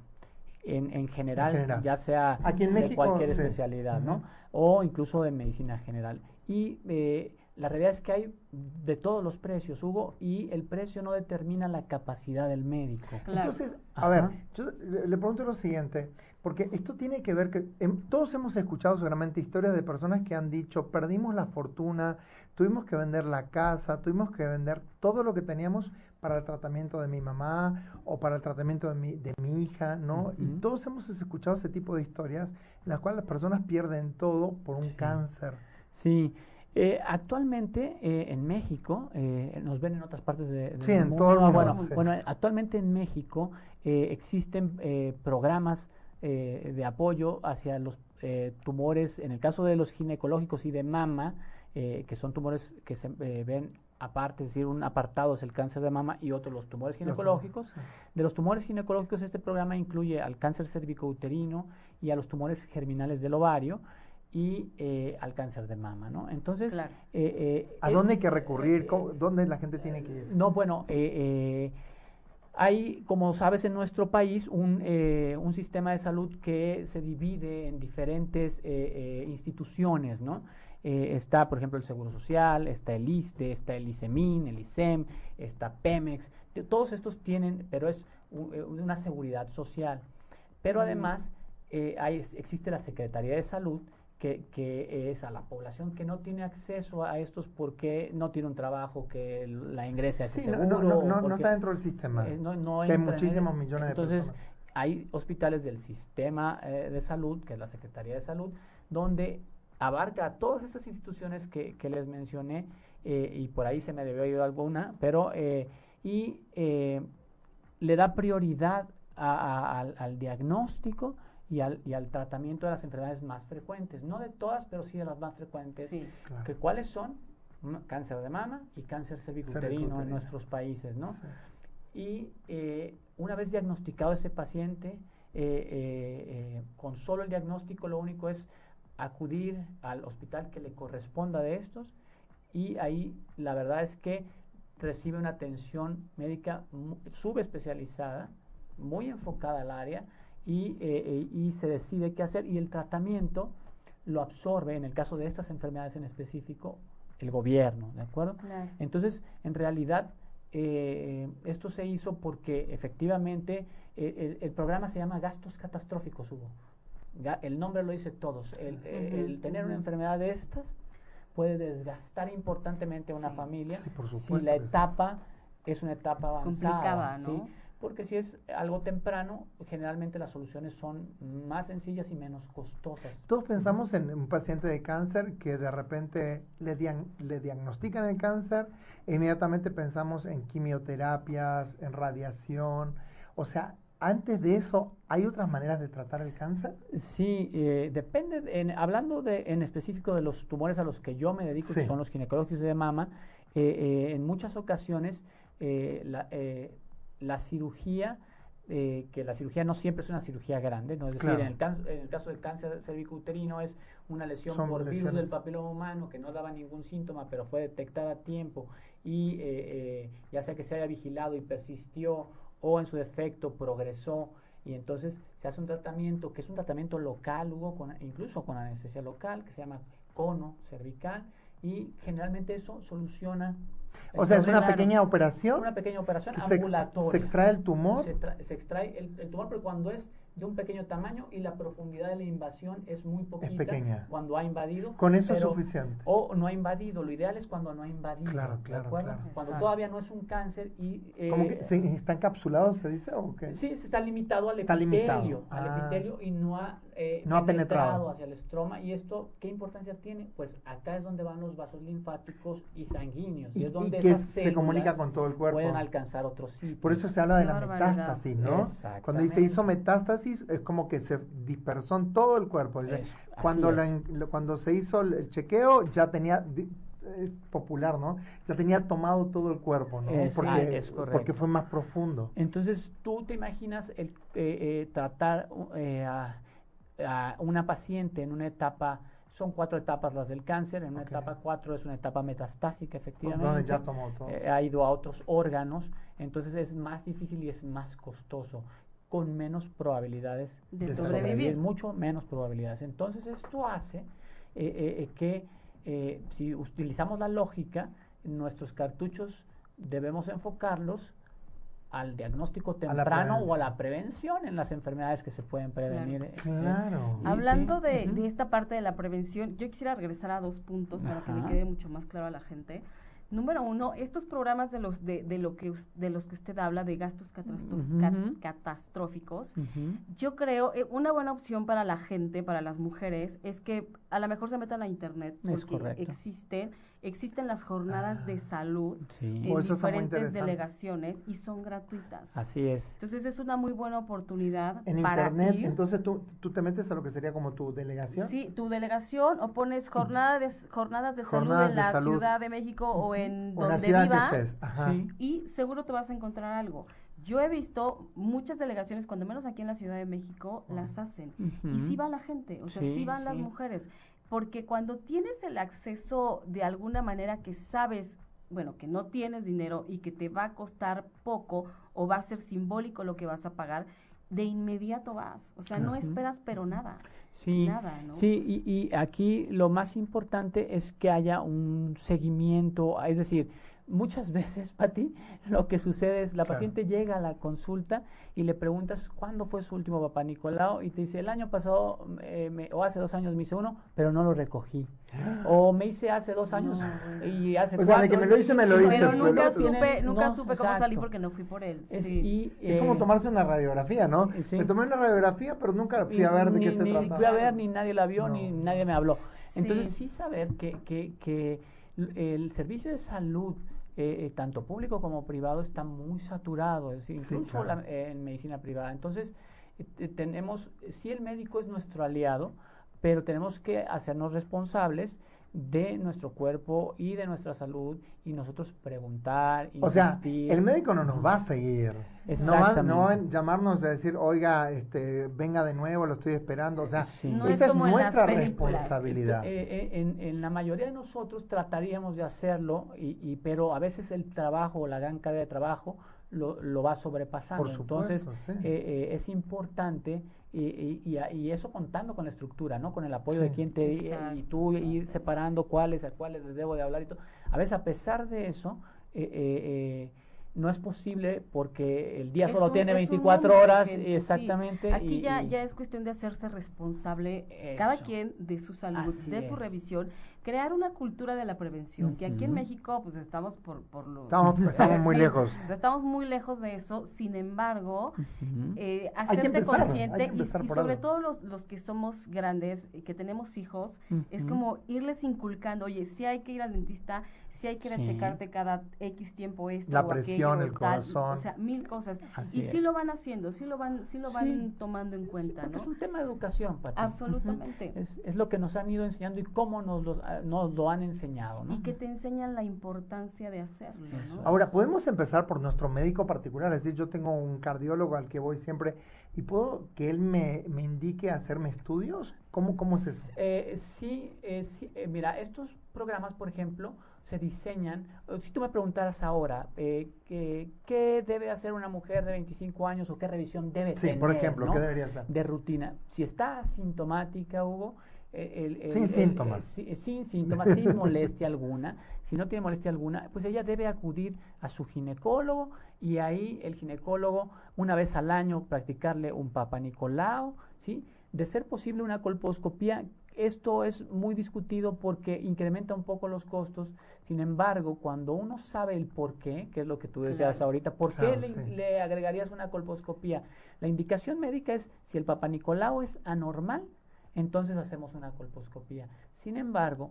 Speaker 4: en, general, ya sea de cualquier especialidad, ¿no? O incluso de medicina general. Y eh, la realidad es que hay de todos los precios, Hugo, y el precio no determina la capacidad del médico.
Speaker 2: Entonces, a ver, yo le, pregunto lo siguiente, porque esto tiene que ver que todos hemos escuchado seguramente historias de personas que han dicho, perdimos la fortuna, tuvimos que vender la casa, tuvimos que vender todo lo que teníamos para el tratamiento de mi mamá o para el tratamiento de mi, de mi hija, ¿no? Y todos hemos escuchado ese tipo de historias en las cuales las personas pierden todo por un cáncer.
Speaker 4: Sí, Eh, actualmente eh, en México, eh, nos ven en otras partes de, del
Speaker 2: Sí, en
Speaker 4: mundo.
Speaker 2: todo el mundo,
Speaker 4: Bueno,
Speaker 2: sí.
Speaker 4: bueno, actualmente en México eh, existen eh, programas eh, de apoyo hacia los eh, tumores, en el caso de los ginecológicos y de mama, que son tumores que se ven aparte, es decir, un apartado es el cáncer de mama y otro los tumores ginecológicos.
Speaker 2: Sí.
Speaker 4: De los tumores ginecológicos, este programa incluye al cáncer cervicouterino y a los tumores germinales del ovario y eh, al cáncer de mama, ¿no? Entonces,
Speaker 3: Claro.
Speaker 4: eh, eh,
Speaker 2: ¿A dónde hay que recurrir?
Speaker 4: eh,
Speaker 2: ¿Cómo- ¿Dónde la gente tiene que ir?
Speaker 4: no, bueno, eh, eh, hay, como sabes, en nuestro país un, eh, un sistema de salud que se divide en diferentes eh, eh, instituciones, ¿no? Eh, está, por ejemplo, el Seguro Social, está el ISTE, está el ISEMIN, el ISEM, está Pemex. Todos estos tienen, pero es una seguridad social. Pero además eh, hay, existe la Secretaría de Salud, que, que es a la población que no tiene acceso a estos porque no tiene un trabajo que la ingrese a ese
Speaker 2: Sí, no,
Speaker 4: seguro.
Speaker 2: no, no, no, no está dentro del sistema.
Speaker 4: eh, no-
Speaker 2: que hay
Speaker 4: en
Speaker 2: muchísimos millones de
Speaker 4: Entonces,
Speaker 2: personas.
Speaker 4: hay hospitales del sistema eh, de salud, que es la Secretaría de Salud, donde abarca a todas estas instituciones que, que les mencioné, eh, y por ahí se me debió ir alguna, pero, eh, y eh, le da prioridad a- a- al, al diagnóstico y al, y al tratamiento de las enfermedades más frecuentes, no de todas, pero sí de las más frecuentes.
Speaker 3: Sí.
Speaker 2: Claro.
Speaker 4: que ¿Cuáles son? Cáncer de mama y cáncer cervicuterino en nuestros países, ¿no?
Speaker 2: Sí.
Speaker 4: Y eh, una vez diagnosticado ese paciente, eh, eh, eh, con solo el diagnóstico lo único es acudir al hospital que le corresponda de estos y ahí la verdad es que recibe una atención médica subespecializada, muy enfocada al área y, eh, eh, y se decide qué hacer y el tratamiento lo absorbe, en el caso de estas enfermedades en específico, el gobierno, ¿de acuerdo?
Speaker 3: Claro.
Speaker 4: Entonces, en realidad, eh, esto se hizo porque efectivamente eh, el, el programa se llama gastos catastróficos, Hugo. Ga- el nombre lo dice todos. El, eh, tener una enfermedad de estas puede desgastar importantemente a una
Speaker 3: Sí.
Speaker 4: familia
Speaker 2: Sí, por
Speaker 4: si la
Speaker 2: sí.
Speaker 4: etapa es una etapa avanzada.
Speaker 3: Complicada,
Speaker 4: ¿sí?
Speaker 3: ¿no?
Speaker 4: Porque si es algo temprano, generalmente las soluciones son más sencillas y menos costosas.
Speaker 2: Todos pensamos en un paciente de cáncer que de repente le, dian- le diagnostican el cáncer e inmediatamente pensamos en quimioterapias, en radiación. O sea, antes de eso, ¿hay otras maneras de tratar el cáncer?
Speaker 4: Sí, eh, depende, de- en, hablando de, en específico de los tumores a los que yo me dedico, que son los ginecológicos de mama, eh, eh, en muchas ocasiones eh, la, eh, la cirugía, eh, que la cirugía no siempre es una cirugía grande, ¿no? es decir,
Speaker 2: Claro.
Speaker 4: en, el can- en el caso del cáncer cervicouterino es una lesión
Speaker 2: Son
Speaker 4: por virus del papiloma humano que no daba ningún síntoma, pero fue detectada a tiempo y eh, eh, ya sea que se haya vigilado y persistió o en su defecto progresó y entonces se hace un tratamiento que es un tratamiento local, Hugo, con, incluso con anestesia local, que se llama cono cervical y generalmente eso soluciona.
Speaker 2: O sea, es una pequeña operación
Speaker 4: Una pequeña operación
Speaker 2: que se, ex-
Speaker 4: ambulatoria.
Speaker 2: se extrae el tumor.
Speaker 4: Se, tra- se extrae el, el tumor, pero cuando es de un pequeño tamaño y la profundidad de la invasión es muy poquita
Speaker 2: pequeña.
Speaker 4: cuando ha invadido.
Speaker 2: Con eso es
Speaker 4: pero-
Speaker 2: suficiente.
Speaker 4: O no ha invadido. Lo ideal es cuando no ha invadido.
Speaker 2: Claro,
Speaker 4: ¿de
Speaker 2: claro, claro.
Speaker 4: Cuando
Speaker 3: Exacto.
Speaker 4: todavía no es un cáncer y... eh,
Speaker 2: ¿Cómo que se, está encapsulado, se dice? ¿O qué?
Speaker 4: Sí, se está limitado al
Speaker 2: Está limitado.
Speaker 4: epitelio, al
Speaker 2: Ah.
Speaker 4: epitelio y no ha, eh,
Speaker 2: No ha penetrado.
Speaker 4: hacia el estroma. ¿Y esto qué importancia tiene? Pues acá es donde van los vasos linfáticos y sanguíneos. Y,
Speaker 2: Y,
Speaker 4: es
Speaker 2: y
Speaker 4: donde
Speaker 2: que
Speaker 4: esas
Speaker 2: se comunica con todo el cuerpo.
Speaker 4: pueden alcanzar otros sitios.
Speaker 2: Por eso se habla de la
Speaker 3: barbaridad.
Speaker 2: metástasis, ¿no? Cuando dice hizo metástasis es como que se dispersó en todo el cuerpo. Dice,
Speaker 4: Eso,
Speaker 2: cuando, la cuando se hizo el, chequeo ya tenía, es popular, ¿no? Ya tenía tomado todo el cuerpo, ¿no?
Speaker 4: Es-
Speaker 2: porque,
Speaker 4: ah, es correcto.
Speaker 2: porque fue más profundo.
Speaker 4: Entonces, tú te imaginas el, eh, eh, tratar eh, a, a una paciente en una etapa, son cuatro etapas las del cáncer, en una etapa cuatro es una etapa metastásica, efectivamente.
Speaker 2: Donde ya tomó todo.
Speaker 4: eh, ha ido a otros órganos, entonces es más difícil y es más costoso, con menos probabilidades
Speaker 3: De
Speaker 2: de
Speaker 3: sobrevivir.
Speaker 4: mucho menos probabilidades. Entonces esto hace eh, eh, eh, que eh, si utilizamos la lógica, nuestros cartuchos debemos enfocarlos al diagnóstico temprano o a la prevención en las enfermedades que se pueden prevenir. eh,
Speaker 2: Claro.
Speaker 4: y
Speaker 3: Hablando
Speaker 4: sí,
Speaker 3: de, de esta parte de la prevención, yo quisiera regresar a dos puntos para que le quede mucho más claro a la gente. Número uno, estos programas de los de, de lo que de los que usted habla de gastos catastróficos, yo creo eh, una buena opción para la gente, para las mujeres, es que a lo mejor se metan a internet porque existen existen las jornadas de ah, salud en diferentes delegaciones y son gratuitas.
Speaker 4: Así es.
Speaker 3: Entonces es una muy buena oportunidad
Speaker 2: en internet. Entonces tú, tú te metes a lo que sería como tu delegación.
Speaker 3: Sí, tu delegación o pones jornada de, jornadas de salud en la Ciudad de México o en donde vivas y seguro te vas a encontrar algo. Yo he visto muchas delegaciones, cuando menos aquí en la Ciudad de México, las hacen. Y sí va la gente, o sea, sí, van las mujeres porque cuando tienes el acceso de alguna manera que sabes, bueno, que no tienes dinero y que te va a costar poco o va a ser simbólico lo que vas a pagar, de inmediato vas, o sea, no esperas pero nada.
Speaker 4: Sí, nada, ¿no? sí y, y aquí lo más importante es que haya un seguimiento, es decir, muchas veces, [LAUGHS] Pati, lo que sucede es la paciente llega a la consulta y le preguntas cuándo fue su último papá Nicolau y te dice el año pasado eh, o hace dos años me hice uno, pero no lo recogí. [GASPS] O me hice hace dos años y hace
Speaker 2: o Sea, de que me lo hice, me lo hice.
Speaker 3: Pero nunca supe, nunca supe cómo salí porque no fui por él.
Speaker 2: Es, y, es como eh, tomarse una radiografía, ¿no? Me tomé una radiografía, pero nunca fui a ver de qué se
Speaker 4: ni
Speaker 2: trataba.
Speaker 4: fui a ver, ni nadie la vio, ni nadie me habló. Entonces sí saber que, que, que el servicio de salud eh, eh, tanto público como privado está muy saturado, es incluso en medicina privada. Entonces, eh, tenemos, si el médico es nuestro aliado, pero tenemos que hacernos responsables de nuestro cuerpo y de nuestra salud y nosotros preguntar,
Speaker 2: insistir. O sea, el médico no nos va a seguir. No no llamarnos a decir, oiga, este, venga de nuevo, lo estoy esperando. O sea, esa es, nuestra responsabilidad.
Speaker 4: Eh, eh, en, en, la mayoría de nosotros trataríamos de hacerlo, y, y, pero a veces el trabajo, la gran carga de trabajo, lo, lo va sobrepasando.
Speaker 2: Por supuesto,
Speaker 4: Entonces, eh, es importante y, y, y, eso contando con la estructura, ¿no? Con el apoyo de quien te y tú ir separando cuáles a cuáles les debo de hablar y todo. A veces a pesar de eso, eh, eh, eh no es posible porque el día solo tiene 24 horas exactamente.
Speaker 3: Aquí ya, ya es cuestión de hacerse responsable cada quien de su salud, de su revisión, crear una cultura de la prevención, que aquí en México pues estamos por, por lo...
Speaker 2: Estamos, [LAUGHS] muy lejos.
Speaker 3: estamos muy lejos de eso, sin embargo, eh, hacerte consciente y, sobre todo los, los que somos grandes, y que tenemos hijos, es como irles inculcando, oye, si hay que ir al dentista, si hay que ir a checarte cada X tiempo esto
Speaker 2: la presión, el corazón,
Speaker 3: o sea, mil cosas. y sí lo van haciendo, sí lo van, sí lo van tomando en cuenta,
Speaker 4: ¿no? Es un tema de educación, Pati.
Speaker 3: Absolutamente.
Speaker 4: es, es, lo que nos han ido enseñando y cómo nos, los, ah, nos lo han enseñado, ¿no?
Speaker 3: Y que te enseñan la importancia de hacerlo, ¿no?
Speaker 2: Ahora, podemos empezar por nuestro médico particular, es decir, yo tengo un cardiólogo al que voy siempre y puedo que él me, me indique hacerme estudios. ¿Cómo, cómo es eso?
Speaker 4: Eh, sí, eh, sí eh, mira, estos programas, por ejemplo, se diseñan, si tú me preguntaras ahora, eh, ¿qué, debe hacer una mujer de 25 años o qué revisión debe
Speaker 2: sí,
Speaker 4: tener?
Speaker 2: por ejemplo, ¿qué debería hacer?
Speaker 4: De rutina. Si está asintomática, Hugo,
Speaker 2: eh, sin síntomas.
Speaker 4: Eh, sin síntomas, sin [LAUGHS] molestia alguna, si no tiene molestia alguna, pues ella debe acudir a su ginecólogo y ahí el ginecólogo, una vez al año, practicarle un papanicolao, ¿sí? De ser posible una colposcopía esto es muy discutido porque incrementa un poco los costos. Sin embargo, cuando uno sabe el por qué, que es lo que tú decías ahorita, ¿por qué le, agregarías una colposcopía? La indicación médica es si el Papa Nicolau es anormal, entonces hacemos una colposcopía. Sin embargo,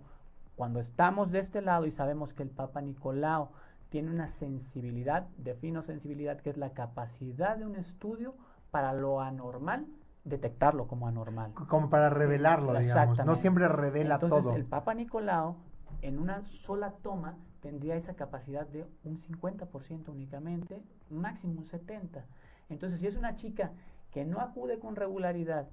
Speaker 4: cuando estamos de este lado y sabemos que el Papa Nicolau tiene una sensibilidad, defino sensibilidad, que es la capacidad de un estudio para lo anormal, detectarlo como anormal.
Speaker 2: Como para revelarlo, digamos. No siempre revela
Speaker 4: Entonces,
Speaker 2: todo.
Speaker 4: El Papa Nicolau, en una sola toma, tendría esa capacidad de un 50% únicamente, máximo un 70%. Entonces, si es una chica que no acude con regularidad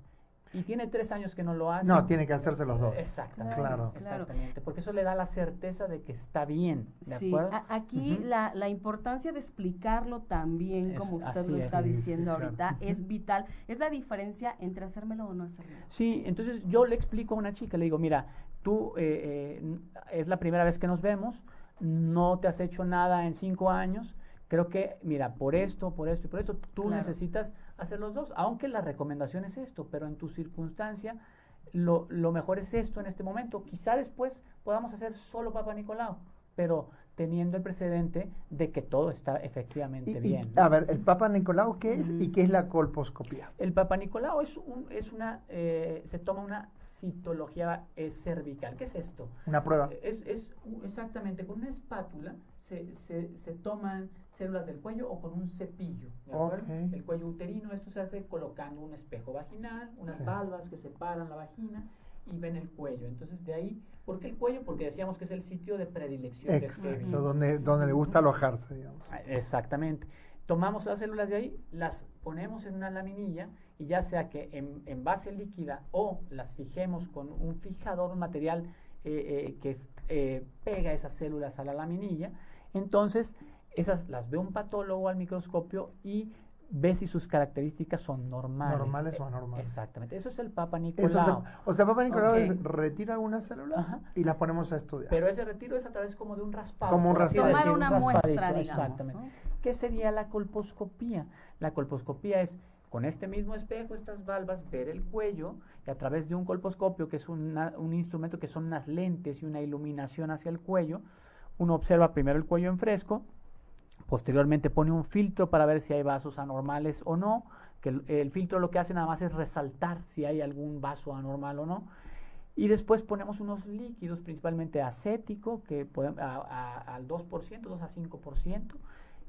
Speaker 4: y tiene tres años que no lo hace.
Speaker 2: No, tiene que hacerse los dos.
Speaker 4: Exactamente. Claro. Exactamente. Porque eso le da la certeza de que está bien. ¿De acuerdo?
Speaker 3: aquí la, la, importancia de explicarlo también, como usted lo está diciendo ahorita, es vital. Es la diferencia entre hacérmelo o no hacérmelo.
Speaker 4: Sí, entonces yo le explico a una chica, le digo, mira, tú eh, eh, es la primera vez que nos vemos, no te has hecho nada en cinco años. Creo que, mira, por esto, por esto y por esto, tú necesitas hacer los dos, aunque la recomendación es esto, pero en tu circunstancia lo, lo mejor es esto en este momento. Quizá después podamos hacer solo Papa Nicolau, pero teniendo el precedente de que todo está efectivamente
Speaker 2: Y- y,
Speaker 4: bien.
Speaker 2: a ver, ¿el Papa Nicolau qué es y qué es la colposcopía?
Speaker 4: El Papa Nicolau es, un, es una, eh, se toma una citología eh, cervical. ¿Qué es esto?
Speaker 2: Una prueba.
Speaker 4: Es, es exactamente con una espátula se, se, se toman células del cuello o con un cepillo. ¿de acuerdo? El cuello uterino, esto se hace colocando un espejo vaginal, unas
Speaker 2: Sí.
Speaker 4: valvas que separan la vagina y ven el cuello. Entonces, de ahí, ¿por qué el cuello? Porque decíamos que es el sitio de predilección
Speaker 2: Exacto,
Speaker 4: virus.
Speaker 2: donde, donde le gusta alojarse, digamos.
Speaker 4: Ah, Exactamente. Tomamos las células de ahí, las ponemos en una laminilla y ya sea que en, en base líquida o las fijemos con un fijador, un material eh, eh, que eh, pega esas células a la laminilla, entonces esas las ve un patólogo al microscopio y ve si sus características son normales.
Speaker 2: Normales o
Speaker 4: Eh,
Speaker 2: anormales.
Speaker 4: Exactamente. Eso es el Papa
Speaker 2: Eso
Speaker 4: Nicolau.
Speaker 2: se- o sea, Papa Nicolau es- retira algunas células
Speaker 4: Ajá.
Speaker 2: y las ponemos a estudiar.
Speaker 4: Pero ese retiro es a través como de un raspado.
Speaker 2: Como un raspado.
Speaker 3: Tomar
Speaker 4: un
Speaker 3: una muestra, digamos.
Speaker 4: Exactamente.
Speaker 3: ¿no?
Speaker 4: ¿Qué sería la colposcopía? La colposcopía es con este mismo espejo, estas valvas, ver el cuello y a través de un colposcopio, que es una- un instrumento que son unas lentes y una iluminación hacia el cuello, uno observa primero el cuello en fresco, posteriormente pone un filtro para ver si hay vasos anormales o no, que el, filtro lo que hace nada más es resaltar si hay algún vaso anormal o no. Y después ponemos unos líquidos, principalmente acético, que podem- a- a- al 2%, 2 a 5%.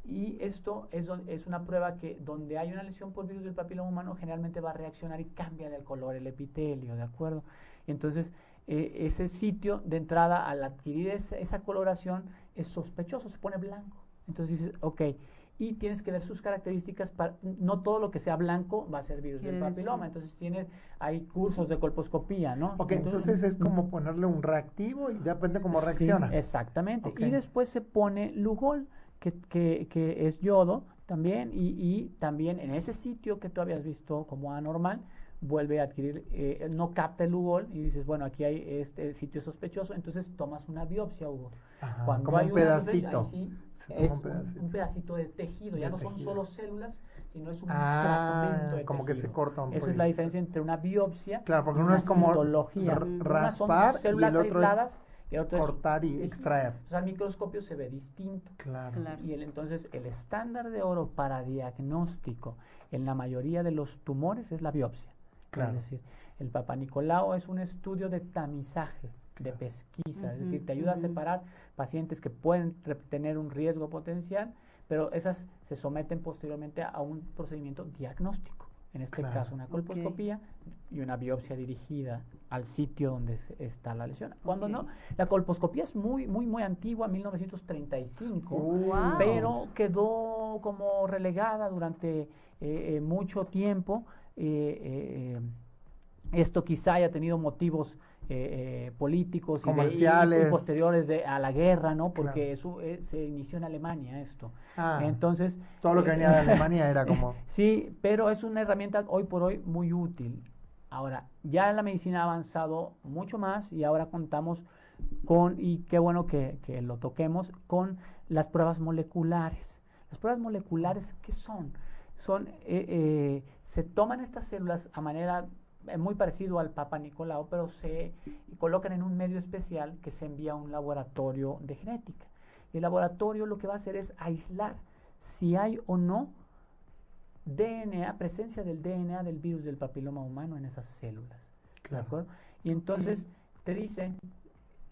Speaker 4: Y esto es, es una prueba que donde hay una lesión por virus del papiloma humano generalmente va a reaccionar y cambia de color el epitelio, ¿de acuerdo? Entonces eh, ese sitio de entrada al adquirir esa coloración es sospechoso, se pone blanco. Entonces dices, ok, y tienes que ver sus características, para, no todo lo que sea blanco va a ser virus del papiloma, entonces tienes, hay cursos de colposcopía, ¿no?
Speaker 2: Ok, entonces es como ponerle un reactivo y depende cómo
Speaker 4: Sí,
Speaker 2: reacciona.
Speaker 4: exactamente. Y después se pone Lugol, que, que, que es yodo también, y, y también en ese sitio que tú habías visto como anormal, vuelve a adquirir, eh, no capta el Lugol y dices, bueno, aquí hay este sitio sospechoso, entonces tomas una biopsia, Hugo.
Speaker 2: Ajá,
Speaker 4: Cuando
Speaker 2: como
Speaker 4: hay
Speaker 2: un
Speaker 4: una sospecha,
Speaker 2: pedacito.
Speaker 4: ahí sí es
Speaker 2: un
Speaker 4: un,
Speaker 2: pedacito.
Speaker 4: un pedacito de tejido, ya
Speaker 2: De
Speaker 4: no son solo células, sino es un
Speaker 2: Ah,
Speaker 4: fragmento de
Speaker 2: como que se corta un
Speaker 4: Esa es
Speaker 2: poquito.
Speaker 4: la diferencia entre una biopsia
Speaker 2: Claro, porque
Speaker 4: y
Speaker 2: uno
Speaker 4: una
Speaker 2: es como
Speaker 4: citología.
Speaker 2: r-
Speaker 4: Unas son
Speaker 2: raspar y
Speaker 4: células
Speaker 2: el otro es
Speaker 4: aisladas y el otro es
Speaker 2: cortar y
Speaker 4: tejido.
Speaker 2: extraer.
Speaker 4: O sea, al microscopio se ve distinto.
Speaker 2: Claro.
Speaker 3: Claro.
Speaker 4: Y el, entonces el estándar de oro para diagnóstico en la mayoría de los tumores es la biopsia.
Speaker 2: Claro.
Speaker 4: Es decir, el Papa Nicolau es un estudio de tamizaje, de pesquisa, es decir, te ayuda a separar pacientes que pueden tener un riesgo potencial, pero esas se someten posteriormente a un procedimiento diagnóstico. En este
Speaker 2: Claro.
Speaker 4: caso, una colposcopía y una biopsia dirigida al sitio donde se- está la lesión. Cuando no, la colposcopía es muy, muy, muy antigua, 1935
Speaker 3: Wow.
Speaker 4: pero quedó como relegada durante eh, eh, mucho tiempo. eh, eh, esto quizá haya tenido motivos eh, eh, políticos y de- y- posteriores de, a la guerra, ¿no? Porque
Speaker 2: Claro.
Speaker 4: eso eh, se inició en Alemania esto.
Speaker 2: Ah,
Speaker 4: Entonces
Speaker 2: todo lo que venía de Alemania era [LAUGHS] como...
Speaker 4: Sí, pero es una herramienta hoy por hoy muy útil. Ahora, ya la medicina ha avanzado mucho más y ahora contamos con, y qué bueno que, que lo toquemos, con las pruebas moleculares. Las pruebas moleculares, ¿qué son? Son, eh, eh, se toman estas células a manera muy parecido al Papa Nicolau, pero se colocan en un medio especial que se envía a un laboratorio de genética. Y el laboratorio lo que va a hacer es aislar si hay o no DNA, presencia del DNA del virus del papiloma humano en esas células. ¿De
Speaker 2: Claro.
Speaker 4: acuerdo? Y entonces te dicen,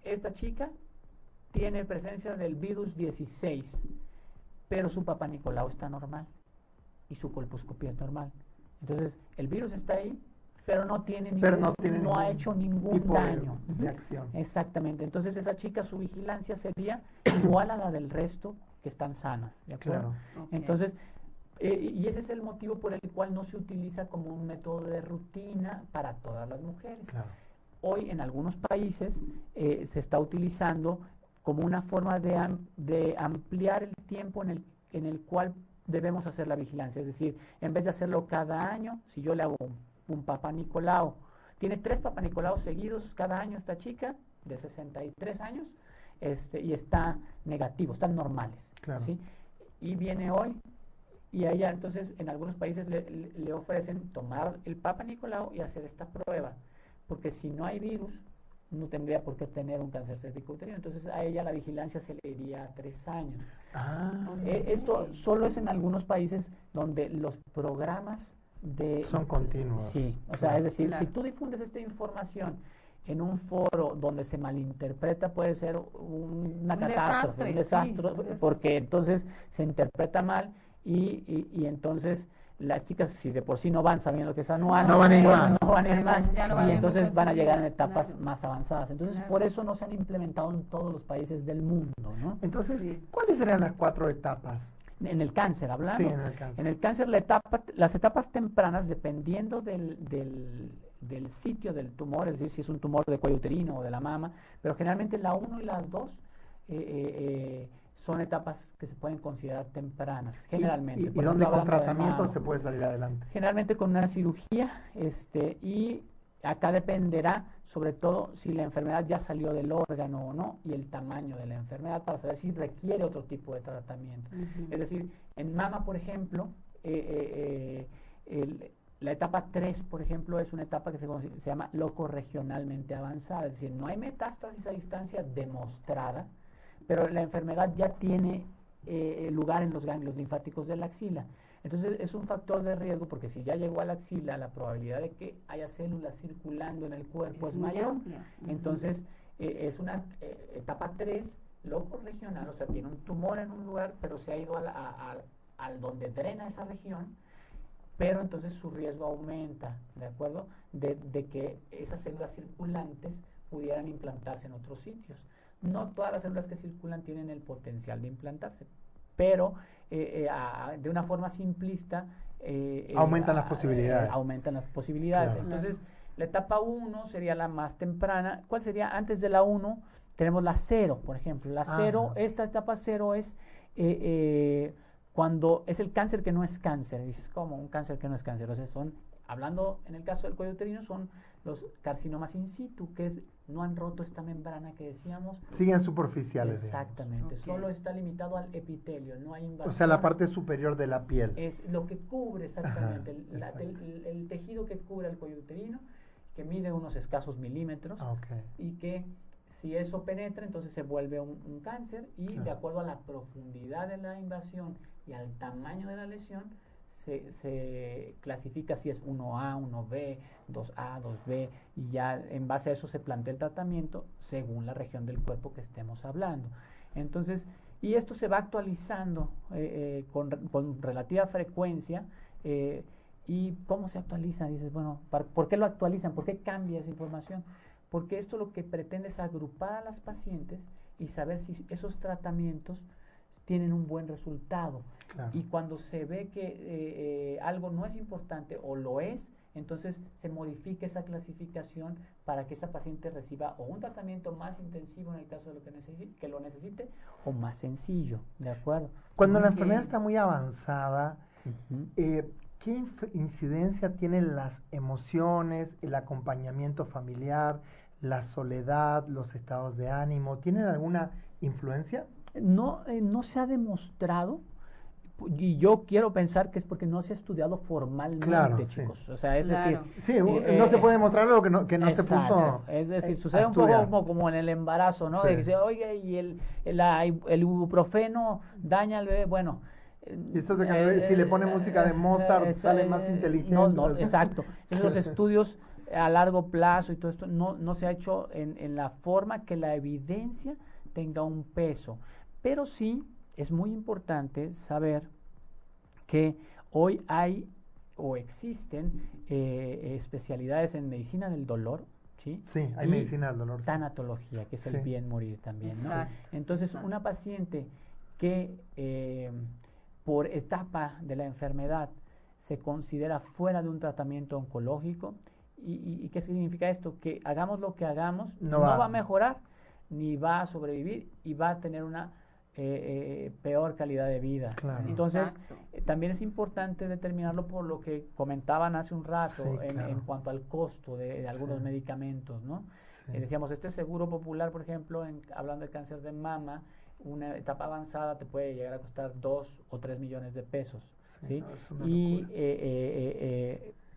Speaker 4: esta chica tiene presencia del virus 16, pero su papá Nicolau está normal y su colposcopía es normal. Entonces, el virus está ahí, pero no tiene ningún,
Speaker 2: Pero no tiene
Speaker 4: ha hecho ningún
Speaker 2: tipo
Speaker 4: daño.
Speaker 2: de acción.
Speaker 4: Exactamente. Entonces, esa chica, su vigilancia sería [COUGHS] igual a la del resto que están sanas. ¿De acuerdo?
Speaker 2: Claro.
Speaker 4: Entonces, eh, y ese es el motivo por el cual no se utiliza como un método de rutina para todas las mujeres.
Speaker 2: Claro.
Speaker 4: Hoy en algunos países eh, se está utilizando como una forma de, am- de ampliar el tiempo en el, en el cual debemos hacer la vigilancia. Es decir, en vez de hacerlo cada año, si yo le hago un, un Papa Nicolau, tiene tres Papa Nicolau seguidos cada año esta chica de 63 años este, y está negativo, están normales.
Speaker 2: Claro.
Speaker 4: ¿sí? Y viene hoy y allá entonces en algunos países le, ofrecen tomar el Papa Nicolau y hacer esta prueba, porque si no hay virus, no tendría por qué tener un cáncer cervicouterino. Entonces a ella la vigilancia se le iría a tres años.
Speaker 2: Ah,
Speaker 4: Eh, esto solo es en algunos países donde los programas de...
Speaker 2: son continuos.
Speaker 4: Sí, o sea, es decir,
Speaker 3: Claro.
Speaker 4: si tú difundes esta información en un foro donde se malinterpreta, puede ser un- una
Speaker 3: Un
Speaker 4: catástrofe, un
Speaker 3: desastre,
Speaker 4: desastre,
Speaker 3: sí, un desastre.
Speaker 4: porque entonces se interpreta mal y, y, y entonces las chicas, si de por sí no van sabiendo que es anual,
Speaker 2: No van a ir
Speaker 4: pues,
Speaker 2: más.
Speaker 4: no van a ir más,
Speaker 3: van- no
Speaker 4: y entonces
Speaker 3: más
Speaker 4: van a llegar en
Speaker 3: claro.
Speaker 4: etapas más avanzadas. Entonces,
Speaker 3: Claro.
Speaker 4: por eso no se han implementado en todos los países del mundo, ¿no?
Speaker 2: Entonces,
Speaker 3: Sí.
Speaker 2: ¿cuáles serían las cuatro etapas?
Speaker 4: En el cáncer, hablando.
Speaker 2: Sí, en el cáncer.
Speaker 4: En el cáncer, la etapa, las etapas tempranas, dependiendo del, del, del sitio del tumor, es decir, si es un tumor de cuello uterino o de la mama, pero generalmente la 1 y la 2 eh, eh, eh, son etapas que se pueden considerar tempranas, generalmente.
Speaker 2: ¿Y, y,
Speaker 4: Por
Speaker 2: dónde con tratamiento se puede salir adelante?
Speaker 4: Generalmente con una cirugía, este, y acá dependerá sobre todo si la enfermedad ya salió del órgano o no y el tamaño de la enfermedad para saber si requiere otro tipo de tratamiento. Es decir, en mama, por ejemplo, eh, eh, eh, el- la etapa 3, por ejemplo, es una etapa que se, se llama loco regionalmente avanzada, es decir, no hay metástasis a distancia demostrada, pero la enfermedad ya tiene eh, lugar en los ganglios linfáticos de la axila. Entonces es un factor de riesgo porque si ya llegó a la axila, la probabilidad de que haya células circulando en el cuerpo es, mayor. Entonces, eh, es una eh, etapa 3, loco regional, o sea, tiene un tumor en un lugar, pero se ha ido a la- a- a- al donde drena esa región, pero entonces su riesgo aumenta, ¿de acuerdo? De, de que esas células circulantes pudieran implantarse en otros sitios. No todas las células que circulan tienen el potencial de implantarse, pero eh, eh, a- de una forma simplista... eh, eh,
Speaker 2: Aumentan las posibilidades.
Speaker 4: aumentan las posibilidades.
Speaker 2: Claro.
Speaker 4: Entonces, la etapa 1 sería la más temprana. ¿Cuál sería? Antes de la 1 tenemos la 0, por ejemplo. La 0,
Speaker 2: Ajá.
Speaker 4: esta etapa 0 es eh, cuando es el cáncer que no es cáncer. Dices, ¿cómo? Un cáncer que no es cáncer. O sea, son, hablando en el caso del cuello uterino, son los carcinomas in situ, que es, no han roto esta membrana que decíamos.
Speaker 2: Siguen superficiales.
Speaker 4: Exactamente,
Speaker 3: Ok.
Speaker 4: solo está limitado al epitelio, no hay invasión.
Speaker 2: O sea, la parte superior de la piel.
Speaker 4: Es lo que cubre exactamente,
Speaker 2: Ajá,
Speaker 4: el, la-
Speaker 2: exacto.
Speaker 4: el- el tejido que cubre el cuello uterino, que mide unos escasos milímetros
Speaker 2: Ah, ok.
Speaker 4: y que si eso penetra, entonces se vuelve un, un cáncer y de acuerdo a la profundidad de la invasión y al tamaño de la lesión, se, clasifica si es 1A, 1B, 2A, 2B y ya en base a eso se plantea el tratamiento según la región del cuerpo que estemos hablando. Entonces, y esto se va actualizando eh, eh, con, con relativa frecuencia. eh, ¿Y cómo se actualiza? Dices, bueno, ¿par- ¿por qué lo actualizan? ¿Por qué cambia esa información? Porque esto lo que pretende es agrupar a las pacientes y saber si esos tratamientos tienen un buen resultado.
Speaker 2: Claro.
Speaker 4: Y cuando se ve que eh, eh, algo no es importante o lo es, entonces se modifica esa clasificación para que esa paciente reciba o un tratamiento más intensivo en el caso de lo que, necesite, que lo necesite o más sencillo, ¿de acuerdo?
Speaker 2: Cuando la enfermedad está muy avanzada, eh, ¿qué incidencia tienen las emociones, el acompañamiento familiar, la soledad, los estados de ánimo? ¿Tienen alguna influencia?
Speaker 4: No, eh, no se ha demostrado, y yo quiero pensar que es porque no se ha estudiado formalmente,
Speaker 2: Claro, sí.
Speaker 4: chicos. O sea, es
Speaker 3: Claro.
Speaker 4: decir,
Speaker 2: Sí,
Speaker 4: Eh,
Speaker 2: no se
Speaker 4: eh,
Speaker 2: puede demostrar algo que no, que no se puso.
Speaker 4: Es decir,
Speaker 2: eh,
Speaker 4: sucede
Speaker 2: a
Speaker 4: un poco como, como en el embarazo, ¿no?
Speaker 2: Sí.
Speaker 4: De que dice, oye, y el, el, el ibuprofeno daña al bebé. Bueno. eh,
Speaker 2: Y eso de que si le pone música de Mozart, sale más inteligente.
Speaker 4: No, no, exacto. [LAUGHS] Entonces los estudios a largo plazo y todo esto no, no se ha hecho en, en la forma que la evidencia tenga un peso. Pero sí es muy importante saber que hoy hay o existen eh, especialidades en medicina del dolor, ¿sí?
Speaker 2: Sí, hay
Speaker 4: Y
Speaker 2: medicina del dolor. sí.
Speaker 4: Tanatología, que es el
Speaker 2: Sí.
Speaker 4: bien morir también, ¿no?
Speaker 3: Exacto,
Speaker 4: Entonces,
Speaker 3: exacto.
Speaker 4: una paciente que eh, por etapa de la enfermedad se considera fuera de un tratamiento oncológico, ¿y, y- y qué significa esto? Que hagamos lo que hagamos,
Speaker 2: No
Speaker 4: no,
Speaker 2: va-
Speaker 4: va. a mejorar, ni va a sobrevivir y va a tener una eh, eh, peor calidad de vida.
Speaker 2: Claro.
Speaker 4: Entonces, eh, también es importante determinarlo por lo que comentaban hace un rato
Speaker 2: Sí,
Speaker 4: en,
Speaker 2: claro.
Speaker 4: en cuanto al costo de, de algunos
Speaker 2: Sí.
Speaker 4: medicamentos, ¿no?
Speaker 2: Sí.
Speaker 4: Eh, decíamos, este seguro popular, por ejemplo, en, hablando de cáncer de mama, una etapa avanzada te puede llegar a costar dos o tres millones de pesos,
Speaker 2: Sí,
Speaker 4: y.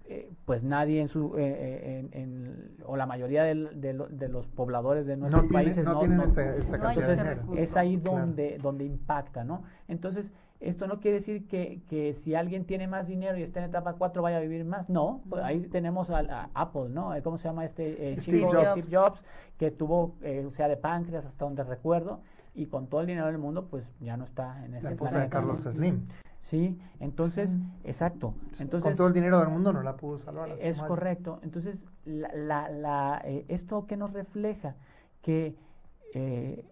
Speaker 4: eh, eh, eh, eh, eh, pues nadie en su, eh, en, o la mayoría de, los pobladores de nuestros países no,
Speaker 2: tienen
Speaker 4: entonces es ahí donde, donde impacta, ¿no? Entonces, esto no quiere decir que, que, si alguien tiene más dinero y está en etapa 4 vaya a vivir más. No, pues ahí tenemos a, Apple, ¿no? ¿Cómo se llama este
Speaker 2: Steve, Jobs.
Speaker 4: Steve Jobs? Que tuvo, o sea, de páncreas hasta donde recuerdo, y con todo el dinero del mundo, pues ya no está en este
Speaker 2: la de Carlos Slim.
Speaker 4: Sí, entonces, exacto. Entonces,
Speaker 2: Con todo el dinero del mundo no la pudo salvar.
Speaker 4: Es correcto. Entonces, la, la, eh, ¿esto que nos refleja? Que eh,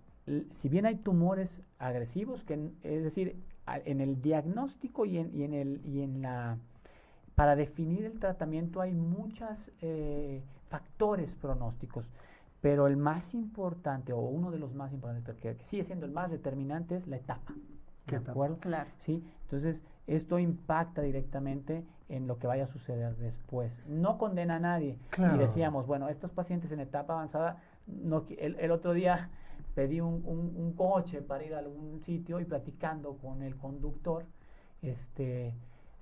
Speaker 4: si bien hay tumores agresivos, que es decir, en el diagnóstico y en, y en, el, y en la... Para definir el tratamiento hay muchos eh, factores pronósticos, pero el más importante, o uno de los más importantes, que sigue siendo el más determinante, es la etapa. ¿De acuerdo?
Speaker 3: Claro.
Speaker 4: Sí, entonces esto impacta directamente en lo que vaya a suceder después. No condena a nadie. Y decíamos, bueno, estos pacientes en etapa avanzada, no, el, otro día [LAUGHS] pedí un, un, coche para ir a algún sitio y platicando con el conductor, este,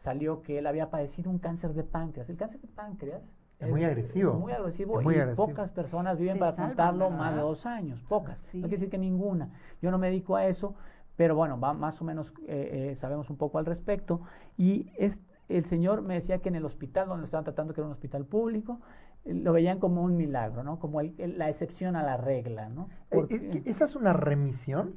Speaker 4: salió que él había padecido un cáncer de páncreas. El cáncer de páncreas
Speaker 2: es, muy agresivo.
Speaker 4: Es muy agresivo y pocas personas viven para contarlo más de dos años. Pocas. No quiere decir que ninguna. Yo no me dedico a eso, pero bueno, va, más o menos eh, eh, sabemos un poco al respecto. Y es, el señor me decía que en el hospital donde lo estaban tratando, que era un hospital público, eh, lo veían como un milagro, ¿no? Como la excepción a la regla, ¿no?
Speaker 2: ¿Esa es una remisión?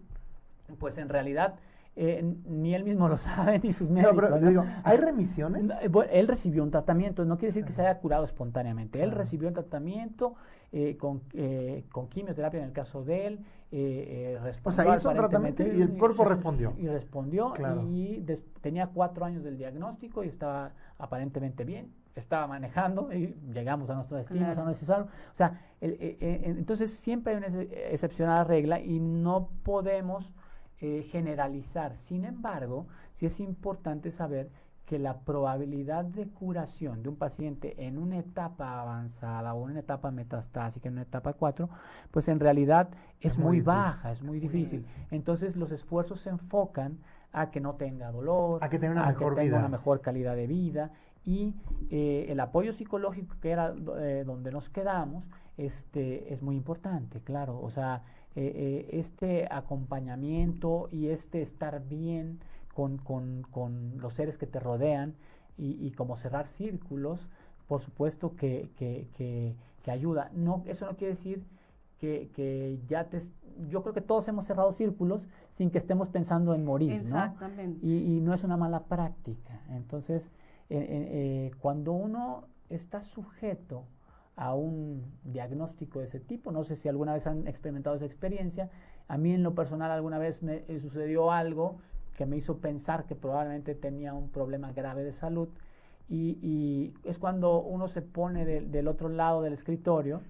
Speaker 4: Pues en realidad eh, ni él mismo lo [LAUGHS] sabe, ni sus médicos.
Speaker 2: No, pero digo, ¿hay remisiones?
Speaker 4: Eh, él recibió un tratamiento, no quiere decir que se haya curado espontáneamente. Él recibió el tratamiento eh, con, con quimioterapia en el caso de él. Respondió
Speaker 2: o sea, hizo un tratamiento y el cuerpo respondió.
Speaker 4: Y respondió y tenía cuatro años del diagnóstico y estaba aparentemente bien. Estaba manejando y llegamos a nuestro destino, a nuestro salvo. O sea, entonces siempre hay una excepcional regla y no podemos eh, generalizar. Sin embargo, sí es importante saber que la probabilidad de curación de un paciente en una etapa avanzada o en una etapa metastásica, en una etapa 4, pues en realidad es, muy, baja, es muy difícil. Entonces los esfuerzos se enfocan a que no tenga dolor,
Speaker 2: a que tenga una, mejor,
Speaker 4: que tenga una mejor calidad de vida y eh, el apoyo psicológico que era eh, donde nos quedamos este es muy importante, claro, o sea, eh, eh, este acompañamiento y este estar bien con, con, con los seres que te rodean y, y, como cerrar círculos, por supuesto que, que, que, que, ayuda. No, eso no quiere decir que, que ya te... Yo creo que todos hemos cerrado círculos sin que estemos pensando en morir,
Speaker 3: Exactamente.
Speaker 4: ¿no? Y, y no es una mala práctica. Entonces, eh, cuando uno está sujeto a un diagnóstico de ese tipo. No sé si alguna vez han experimentado esa experiencia. A mí en lo personal alguna vez me eh, sucedió algo que me hizo pensar que probablemente tenía un problema grave de salud. Y, es cuando uno se pone del otro lado del escritorio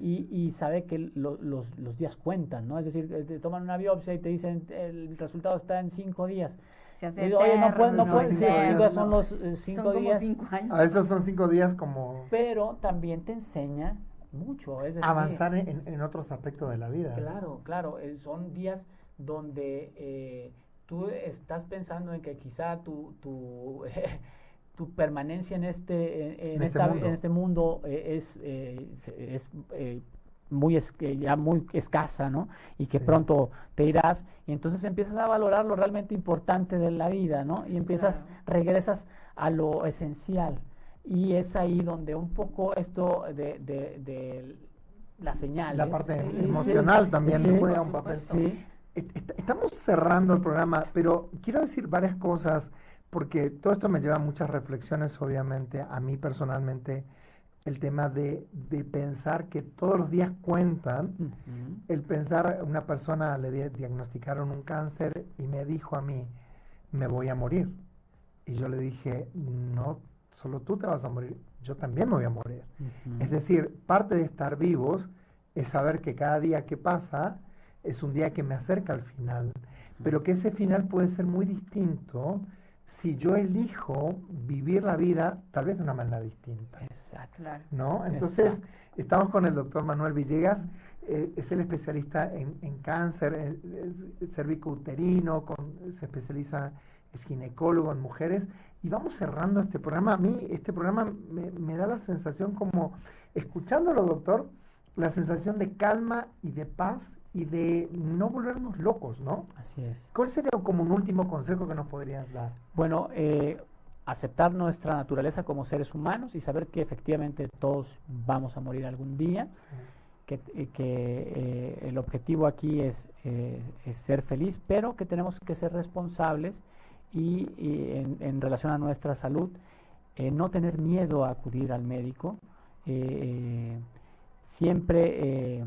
Speaker 4: y, y, sabe que los, los, días cuentan, ¿no? Es decir, te toman una biopsia y te dicen el resultado está en cinco días
Speaker 3: Oye, no pueden, no
Speaker 4: pueden, sí, son los eh, cinco días.
Speaker 3: Cinco años.
Speaker 2: A veces son cinco días como...
Speaker 4: Pero también te enseña mucho, es decir,
Speaker 2: Avanzar en, en, otros aspectos de la vida.
Speaker 4: Claro, claro, eh, son días donde eh, tú estás pensando en que quizá tu, tu, [LAUGHS] tu permanencia en este, en,
Speaker 2: este
Speaker 4: esta,
Speaker 2: mundo.
Speaker 4: en este mundo es, es muy ya muy escasa, ¿no? Y que pronto te irás y entonces empiezas a valorar lo realmente importante de la vida, ¿no? Y empiezas, regresas a lo esencial. Y es ahí donde un poco esto de, de, de las señales.
Speaker 2: La parte emocional también juega un papel. Estamos cerrando el programa, pero quiero decir varias cosas, porque todo esto me lleva a muchas reflexiones, obviamente, a mí personalmente el tema de, de, pensar que todos los días cuentan, el pensar, una persona le diagnosticaron un cáncer y me dijo a mí, me voy a morir. Y yo le dije, no, solo tú te vas a morir, yo también me voy a morir. Es decir, parte de estar vivos es saber que cada día que pasa es un día que me acerca al final, pero que ese final puede ser muy distinto si yo elijo vivir la vida tal vez de una manera distinta.
Speaker 4: Exacto.
Speaker 2: ¿No? Entonces, estamos con el doctor Manuel Villegas, eh, es el especialista en, en cáncer, cervicouterino, con, se especializa es ginecólogo en mujeres y vamos cerrando este programa. A mí este programa me, me da la sensación como, escuchándolo doctor, la sensación de calma y de paz y de no volvernos locos, ¿no?
Speaker 4: Así es.
Speaker 2: ¿Cuál sería como un último consejo que nos podrías dar?
Speaker 4: Bueno, eh, aceptar nuestra naturaleza como seres humanos y saber que efectivamente todos vamos a morir algún día, que, eh, que eh, el objetivo aquí es, es, ser feliz, pero que tenemos que ser responsables y, y en, en, relación a nuestra salud, no tener miedo a acudir al médico. siempre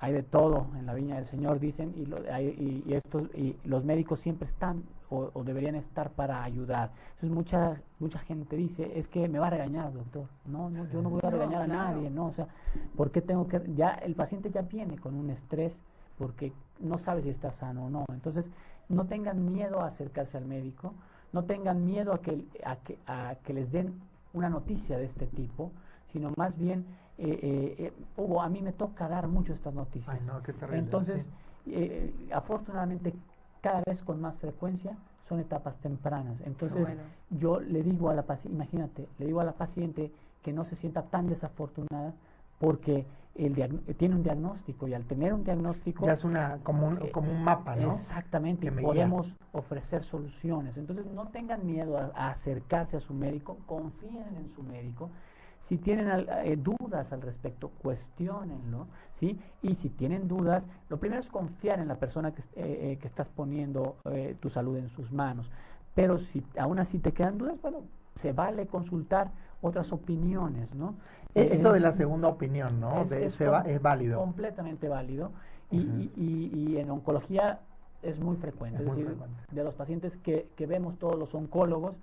Speaker 4: hay de todo en la viña del Señor, dicen, y, lo, y, y, estos, y los médicos siempre están o, o, deberían estar para ayudar. Entonces mucha mucha gente dice, es que me va a regañar, doctor. No, no, yo no voy a regañar a nadie, no, o sea, ¿por qué tengo que...? Ya el paciente ya viene con un estrés porque no sabe si está sano o no. Entonces, no tengan miedo a acercarse al médico, no tengan miedo a que, a que, a que les den una noticia de este tipo, sino más bien eh, eh, eh, Hugo, a mí me toca dar mucho estas noticias.
Speaker 2: Ay, no, qué terrible,
Speaker 4: Entonces,
Speaker 2: sí.
Speaker 4: eh, afortunadamente, cada vez con más frecuencia son etapas tempranas. Entonces,
Speaker 3: bueno.
Speaker 4: yo le digo a la paciente, imagínate, le digo a la paciente que no se sienta tan desafortunada porque el tiene un diagnóstico y al tener un diagnóstico...
Speaker 2: Ya es una, como, un, como un mapa, ¿no?
Speaker 4: Exactamente, podemos ofrecer soluciones. Entonces, no tengan miedo a, a acercarse a su médico, confíen en su médico si tienen eh, dudas al respecto, cuestionenlo, ¿sí? Y si tienen dudas, lo primero es confiar en la persona que, eh, eh, que estás poniendo eh, tu salud en sus manos. Pero si aún así te quedan dudas, bueno, se vale consultar otras opiniones, ¿no?
Speaker 2: Esto de la segunda opinión, ¿no?
Speaker 4: Es,
Speaker 2: de,
Speaker 4: es,
Speaker 2: se va, es válido.
Speaker 4: Completamente válido. Y, uh -huh. y, y, y en oncología es muy frecuente.
Speaker 2: Es,
Speaker 4: es
Speaker 2: muy
Speaker 4: decir,
Speaker 2: frecuente.
Speaker 4: de los pacientes que, que vemos todos los oncólogos,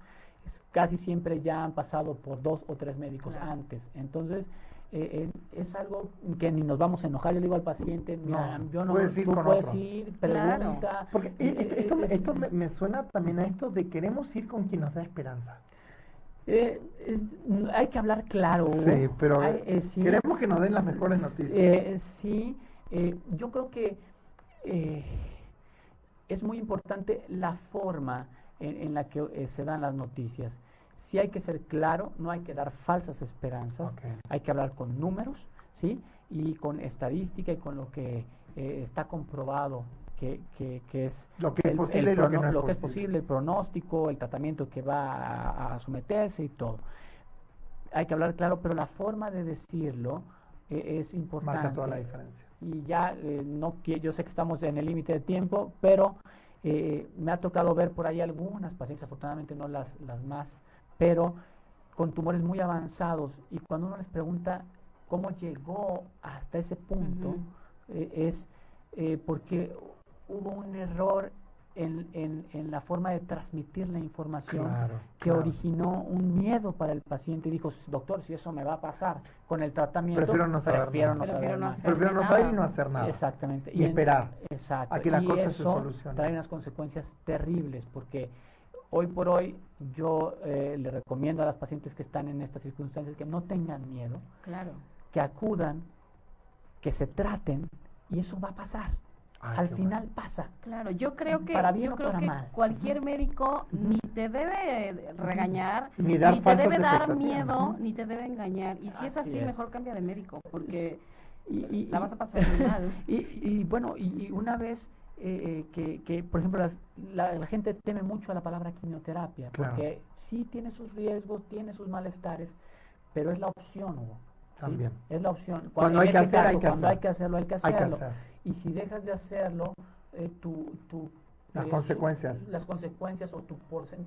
Speaker 4: casi siempre ya han pasado por dos o tres médicos claro. antes. Entonces, eh, eh, es algo que ni nos vamos a enojar. Yo le digo al paciente, mira,
Speaker 2: no,
Speaker 4: yo no,
Speaker 2: puedes ir
Speaker 4: tú
Speaker 2: con
Speaker 4: puedes
Speaker 2: otro.
Speaker 4: ir, pregunta.
Speaker 2: Claro. Porque esto, esto, esto me, me, suena también a esto de queremos ir con quien nos da esperanza.
Speaker 4: Eh, es, hay que hablar claro.
Speaker 2: Sí, pero
Speaker 4: hay, eh, sí,
Speaker 2: queremos que nos den las mejores noticias.
Speaker 4: sí, eh, yo creo que eh, es muy importante la forma en, en la que eh, se dan las noticias. Sí hay que ser claro, no hay que dar falsas esperanzas,
Speaker 2: okay.
Speaker 4: hay que hablar con números, ¿sí? Y con estadística y con lo que eh, está comprobado que, que, que, es
Speaker 2: lo que es posible,
Speaker 4: el,
Speaker 2: lo, que, no es,
Speaker 4: lo que es posible, el pronóstico, el tratamiento que va a, a, someterse y todo. Hay que hablar claro, pero la forma de decirlo eh, es importante.
Speaker 2: Marca toda la diferencia.
Speaker 4: Y ya, eh, no, yo sé que estamos en el límite de tiempo, pero eh, me ha tocado ver por ahí algunas pacientes, afortunadamente no las, las más, pero con tumores muy avanzados. Y cuando uno les pregunta cómo llegó hasta ese punto, uh -huh. eh, es eh, porque hubo un error en, en, en, la forma de transmitir la información
Speaker 2: claro,
Speaker 4: que
Speaker 2: claro.
Speaker 4: originó un miedo para el paciente y dijo, doctor, si eso me va a pasar con el tratamiento,
Speaker 2: prefiero no saber
Speaker 4: prefiero
Speaker 2: nada.
Speaker 4: no saber,
Speaker 3: no
Speaker 2: prefiero no saber y no hacer nada.
Speaker 4: Exactamente.
Speaker 2: Y, y esperar
Speaker 4: exacto.
Speaker 2: a que la
Speaker 4: y
Speaker 2: cosa
Speaker 4: eso
Speaker 2: se
Speaker 4: trae unas consecuencias terribles porque hoy por hoy yo eh, le recomiendo a las pacientes que están en estas circunstancias que no tengan miedo,
Speaker 3: claro.
Speaker 4: que acudan, que se traten y eso va a pasar.
Speaker 2: Ay,
Speaker 4: Al final
Speaker 2: bueno.
Speaker 4: pasa.
Speaker 3: Claro, yo creo que,
Speaker 4: para bien
Speaker 3: yo
Speaker 4: o
Speaker 3: creo
Speaker 4: para
Speaker 3: que
Speaker 4: mal.
Speaker 3: cualquier médico uh -huh. ni te debe regañar,
Speaker 2: ni, dar
Speaker 3: ni te debe dar miedo, uh -huh. ni te debe engañar. Y si así es así, es. mejor cambia de médico, porque y, y, la vas a pasar muy mal. [LAUGHS]
Speaker 4: y, y, bueno, y, una vez eh, que, que, por ejemplo, las, la, la, gente teme mucho a la palabra quimioterapia,
Speaker 2: claro.
Speaker 4: porque sí tiene sus riesgos, tiene sus malestares, pero es la opción, Hugo. ¿sí?
Speaker 2: También.
Speaker 4: Es la opción.
Speaker 2: Cuando, cuando hay, que hacer,
Speaker 4: caso,
Speaker 2: hay que
Speaker 4: cuando
Speaker 2: hacer.
Speaker 4: hay que hacerlo, hay que hacerlo.
Speaker 2: Hay que hacer.
Speaker 4: Y si dejas de hacerlo, eh, tu, tu
Speaker 2: las
Speaker 4: eh,
Speaker 2: consecuencias.
Speaker 4: Su, las consecuencias o tu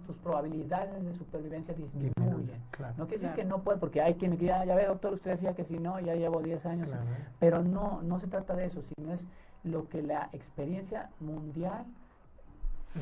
Speaker 4: tus probabilidades de supervivencia disminuyen.
Speaker 2: Disminuye, claro.
Speaker 4: No quiere
Speaker 3: claro.
Speaker 4: decir que no puede, porque hay quien que ya, ya ve, doctor, usted decía que si no, ya llevo 10 años.
Speaker 2: Claro.
Speaker 4: Pero no, no se trata de eso, sino es lo que la experiencia mundial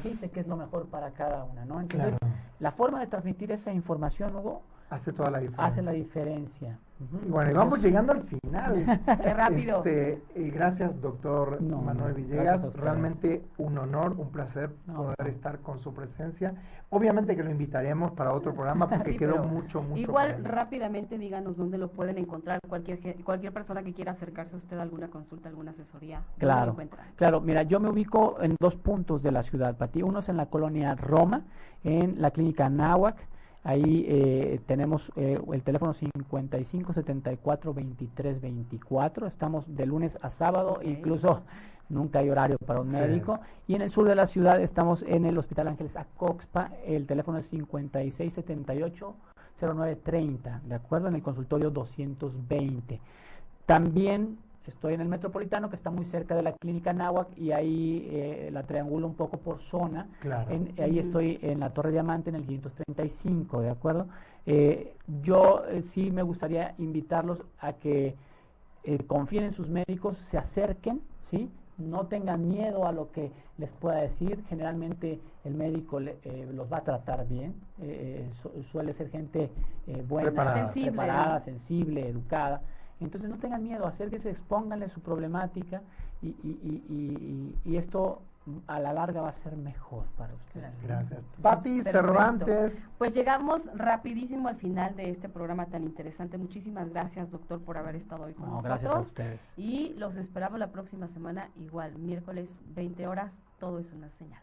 Speaker 4: dice que es lo mejor para cada una, ¿no? Entonces,
Speaker 2: claro.
Speaker 4: la forma de transmitir esa información, Hugo,
Speaker 2: hace toda la diferencia.
Speaker 4: Hace la diferencia.
Speaker 2: Y bueno, y vamos llegando al final. [LAUGHS]
Speaker 3: Qué rápido.
Speaker 2: Este, y gracias, doctor
Speaker 4: No,
Speaker 2: Manuel Villegas. Realmente un honor, un placer
Speaker 4: No,
Speaker 2: poder
Speaker 4: no.
Speaker 2: estar con su presencia. Obviamente que lo invitaremos para otro [LAUGHS] programa porque
Speaker 3: Sí,
Speaker 2: quedó mucho, mucho.
Speaker 3: Igual rápidamente díganos dónde lo pueden encontrar cualquier cualquier persona que quiera acercarse a usted a alguna consulta, alguna asesoría. ¿dónde lo
Speaker 4: Claro, claro. Mira, yo me ubico en dos puntos de la ciudad, Pati. Uno es en la colonia Roma, en la clínica Náhuac. Ahí eh, tenemos eh, el teléfono 55 74 23 24. Estamos de lunes a sábado, incluso nunca hay horario para un
Speaker 2: Sí.
Speaker 4: médico. Y en el sur de la ciudad estamos en el Hospital Ángeles Acoxpa. El teléfono es 56 78 0930, ¿de acuerdo? En el consultorio 220. También estoy en el Metropolitano, que está muy cerca de la clínica Náhuac, y ahí eh, la triangulo un poco por zona.
Speaker 2: Claro.
Speaker 4: En- ahí estoy en la Torre Diamante, en el 535, ¿de acuerdo? Eh, yo eh, sí me gustaría invitarlos a que eh, confíen en sus médicos, se acerquen, ¿sí? No tengan miedo a lo que les pueda decir. Generalmente el médico le- eh, los va a tratar bien. eh, su- suele ser gente eh, buena,
Speaker 2: Preparada.
Speaker 3: Sensible.
Speaker 4: preparada, sensible, educada. Entonces no tengan miedo, acérquense, expónganle su problemática y, y, y, y- y esto a la larga va a ser mejor para ustedes.
Speaker 2: Gracias. Pati
Speaker 3: Perfecto.
Speaker 2: Cervantes.
Speaker 3: Pues llegamos rapidísimo al final de este programa tan interesante. Muchísimas gracias, doctor, por haber estado hoy con
Speaker 4: No,
Speaker 3: nosotros.
Speaker 4: gracias a ustedes.
Speaker 3: Y los esperamos la próxima semana, igual, miércoles 20 horas, todo es una señal.